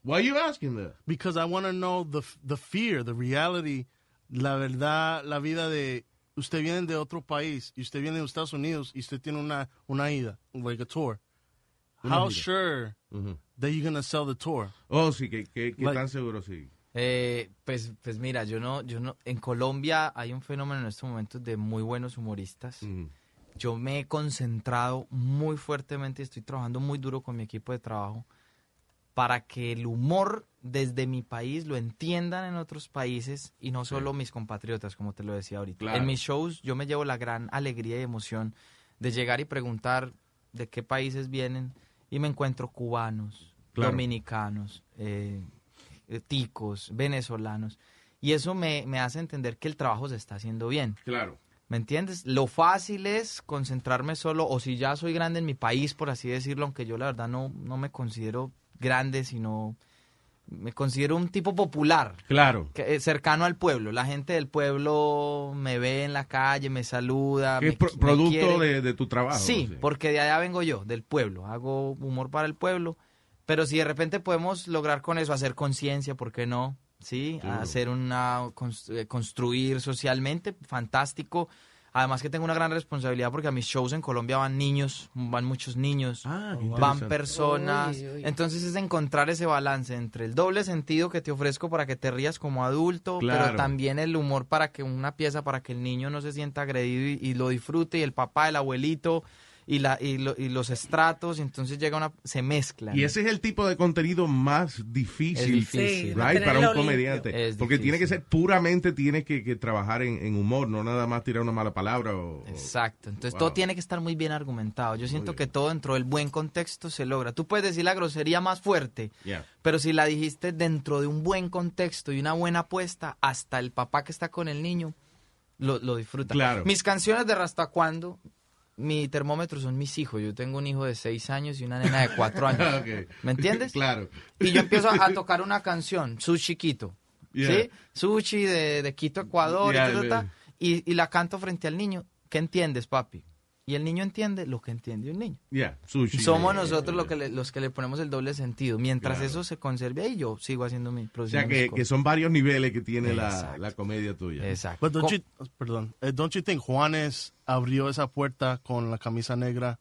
Why are you asking that? Because I want to know the, the fear, the reality, la verdad, la vida de... Usted viene de otro país y usted viene de Estados Unidos y usted tiene una, una ida, like a tour. Una How gira. sure Ujú. that you're going to sell the tour? Oh, sí, que, que, que Like- tan seguro, sí. Eh, pues, pues mira, yo no, yo no, en Colombia hay un fenómeno en estos momentos de muy buenos humoristas. Yo me he concentrado muy fuertemente, estoy trabajando muy duro con mi equipo de trabajo para que el humor desde mi país lo entiendan en otros países y no solo mis compatriotas, como te lo decía ahorita. Claro. En mis shows yo me llevo la gran alegría y emoción de llegar y preguntar de qué países vienen y me encuentro cubanos, Claro. dominicanos, eh, ticos, venezolanos. Y eso me, me hace entender que el trabajo se está haciendo bien. Claro. ¿Me entiendes? Lo fácil es concentrarme solo, o si ya soy grande en mi país, por así decirlo, aunque yo la verdad no, no me considero grande, sino me considero un tipo popular. Claro. que- eh, cercano al pueblo. La gente del pueblo me ve en la calle, me saluda. Me es pro- producto de, de tu trabajo. Sí, sí. porque de allá vengo yo, del pueblo. Hago humor para el pueblo. Pero si de repente podemos lograr con eso, hacer conciencia, ¿por qué no? Sí, hacer una, eh, construir socialmente, fantástico. Además que tengo una gran responsabilidad porque a mis shows en Colombia van niños, van muchos niños, van interesante. personas. Uy, uy. Entonces es encontrar ese balance entre el doble sentido que te ofrezco para que te rías como adulto, Claro. pero también el humor para que una pieza para que el niño no se sienta agredido y, y lo disfrute y el papá, el abuelito y, la, y, lo- y los estratos, y entonces llega una, se mezclan. Y ese es el tipo de contenido más difícil, Es difícil. Sí, right, para un comediante. Porque tiene que ser puramente, tiene que, que trabajar en, en humor, no nada más tirar una mala palabra. O, Exacto. Entonces Wow. todo tiene que estar muy bien argumentado. Yo siento que todo dentro del buen contexto se logra. Tú puedes decir la grosería más fuerte, Yeah. pero si la dijiste dentro de un buen contexto y una buena apuesta, hasta el papá que está con el niño lo, lo disfruta. Claro. Mis canciones de Rasta Cuando, mi termómetro son mis hijos. Yo tengo un hijo de seis años y una nena de cuatro años. Ok. ¿Me entiendes? Claro. Y yo empiezo a, a tocar una canción, Sushi Quito. Yeah. ¿Sí? Sushi de, de Quito, Ecuador, y Yeah, ta, ta, ta, yeah. y, y la canto frente al niño. ¿Qué entiendes, papi? Y el niño entiende lo que entiende un niño. Yeah, sushi. Somos Yeah, nosotros lo que le- los que le ponemos el doble sentido. Mientras Claro. eso se conserve ahí, yo sigo haciendo mi O sea, que, que son varios niveles que tiene la, la comedia tuya. Exacto. But don't you, perdón, eh, don't you think Juanes abrió esa puerta con la camisa negra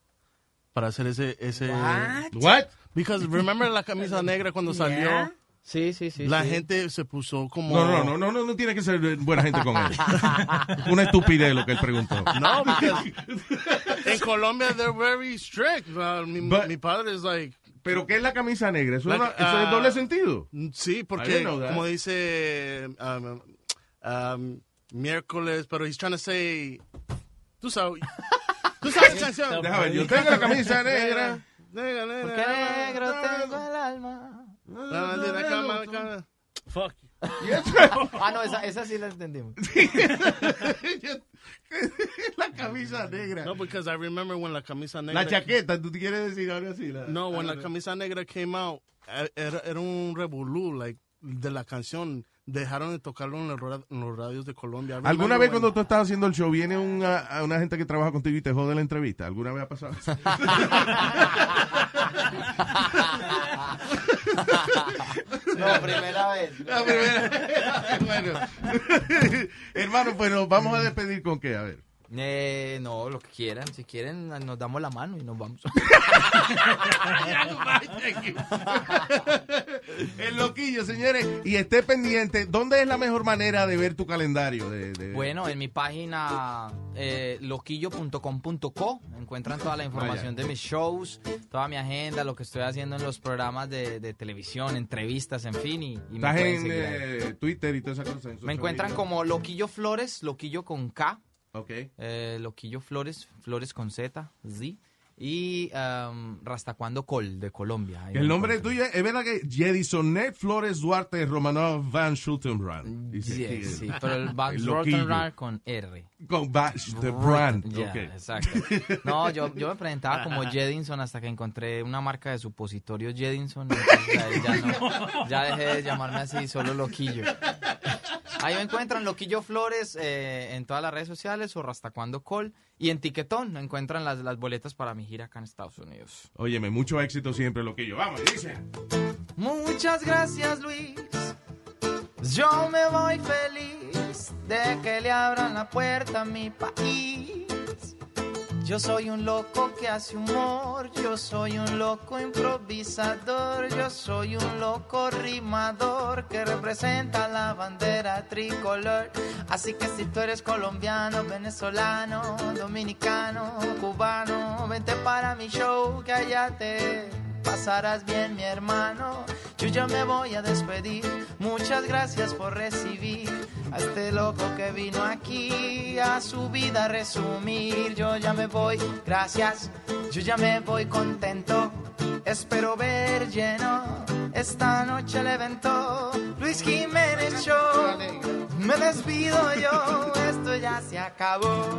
para hacer ese ese What? What? Because remember la camisa negra cuando salió? Sí, sí, sí. La sí. gente se puso como No, no, no, no, no, no tiene que ser buena gente con él. Una estupidez lo que él preguntó. No, because en Colombia they're very strict. Uh, mi, But- mi padre es like ¿Pero qué es la camisa negra? ¿Eso, Like, es, una- eso es ah, doble sentido? Sí, porque como dice um, um, miércoles, pero he's trying to say, tú sabes, tú sabes la canción. Déjame ver, yo tengo la camisa negra. Negra, negra, Porque negro tengo el alma. La bandera, cama, cama. Fuck you. ah, no, esa, esa sí la entendimos. la camisa negra. No, because I remember when la camisa negra. La chaqueta, ¿tú te quieres decir algo así? La- No, when Ah, la camisa negra came out, eh, era, era un revolú, like, de la canción. Dejaron de tocarlo en los, ra- en los radios de Colombia. ¿Alguna vez when- cuando tú estás haciendo el show viene una, una gente que trabaja contigo y te jode la entrevista? ¿Alguna vez ha pasado? No, primera vez. La primera vez. bueno. Hermano, pues vamos a despedir con qué, a ver. Eh, no, lo que quieran. Si quieren, nos damos la mano y nos vamos. El loquillo, señores. Y esté pendiente. ¿Dónde es la mejor manera de ver tu calendario? De, de- Bueno, en mi página eh, loquillo.com.co encuentran toda la información de mis shows, toda mi agenda, lo que estoy haciendo en los programas de, de televisión, entrevistas, en fin. Y, y Estás en eh, Twitter y todas esas cosas. en Me encuentran como Loquillo Flores, Loquillo con K. Ok. eh, Loquillo Flores, Flores con Z, Z. Y um, Rastacuando Col, de Colombia. El nombre tuyo es verdad que Jedisonet Flores Duarte Romanov Van Schultenbrand. Dice Sí, sí, pero el Van. Schultenbrand con R. Con Bash, the brand. Ya, ok. exacto. No, yo, yo me presentaba como Jedinson hasta que encontré una marca de supositorios Jedinson. ya, no- ya dejé de llamarme así, solo Loquillo. Ahí me encuentran Loquillo Flores eh, en todas las redes sociales o Rastacuando Col. Y en Tiquetón encuentran las, las boletas para mi gira acá en Estados Unidos. Óyeme, mucho éxito siempre, Loquillo. Vamos, dice. Muchas gracias Luis, yo me voy feliz de que le abran la puerta a mi país. Yo soy un loco que hace humor, yo soy un loco improvisador, yo soy un loco rimador que representa la bandera tricolor. Así que si tú eres colombiano, venezolano, dominicano, cubano, vente para mi show que allá te pasarás bien mi hermano. Yo ya me voy a despedir, muchas gracias por recibir a este loco que vino aquí a su vida a resumir. Yo ya me voy, gracias, yo ya me voy contento. Espero ver lleno esta noche el evento. Luis Jiménez. Me despido yo, esto ya se acabó.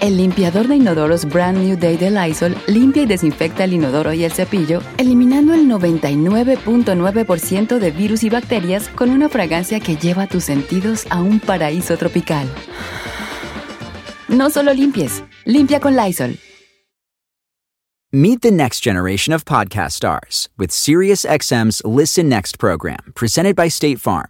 El limpiador de inodoros Brand New Day de Lysol limpia y desinfecta el inodoro y el cepillo, eliminando el 99.9% de virus y bacterias con una fragancia que lleva tus sentidos a un paraíso tropical. No solo limpies, limpia con Lysol. Meet the next generation of podcast stars with SiriusXM's Listen Next program, presented by State Farm.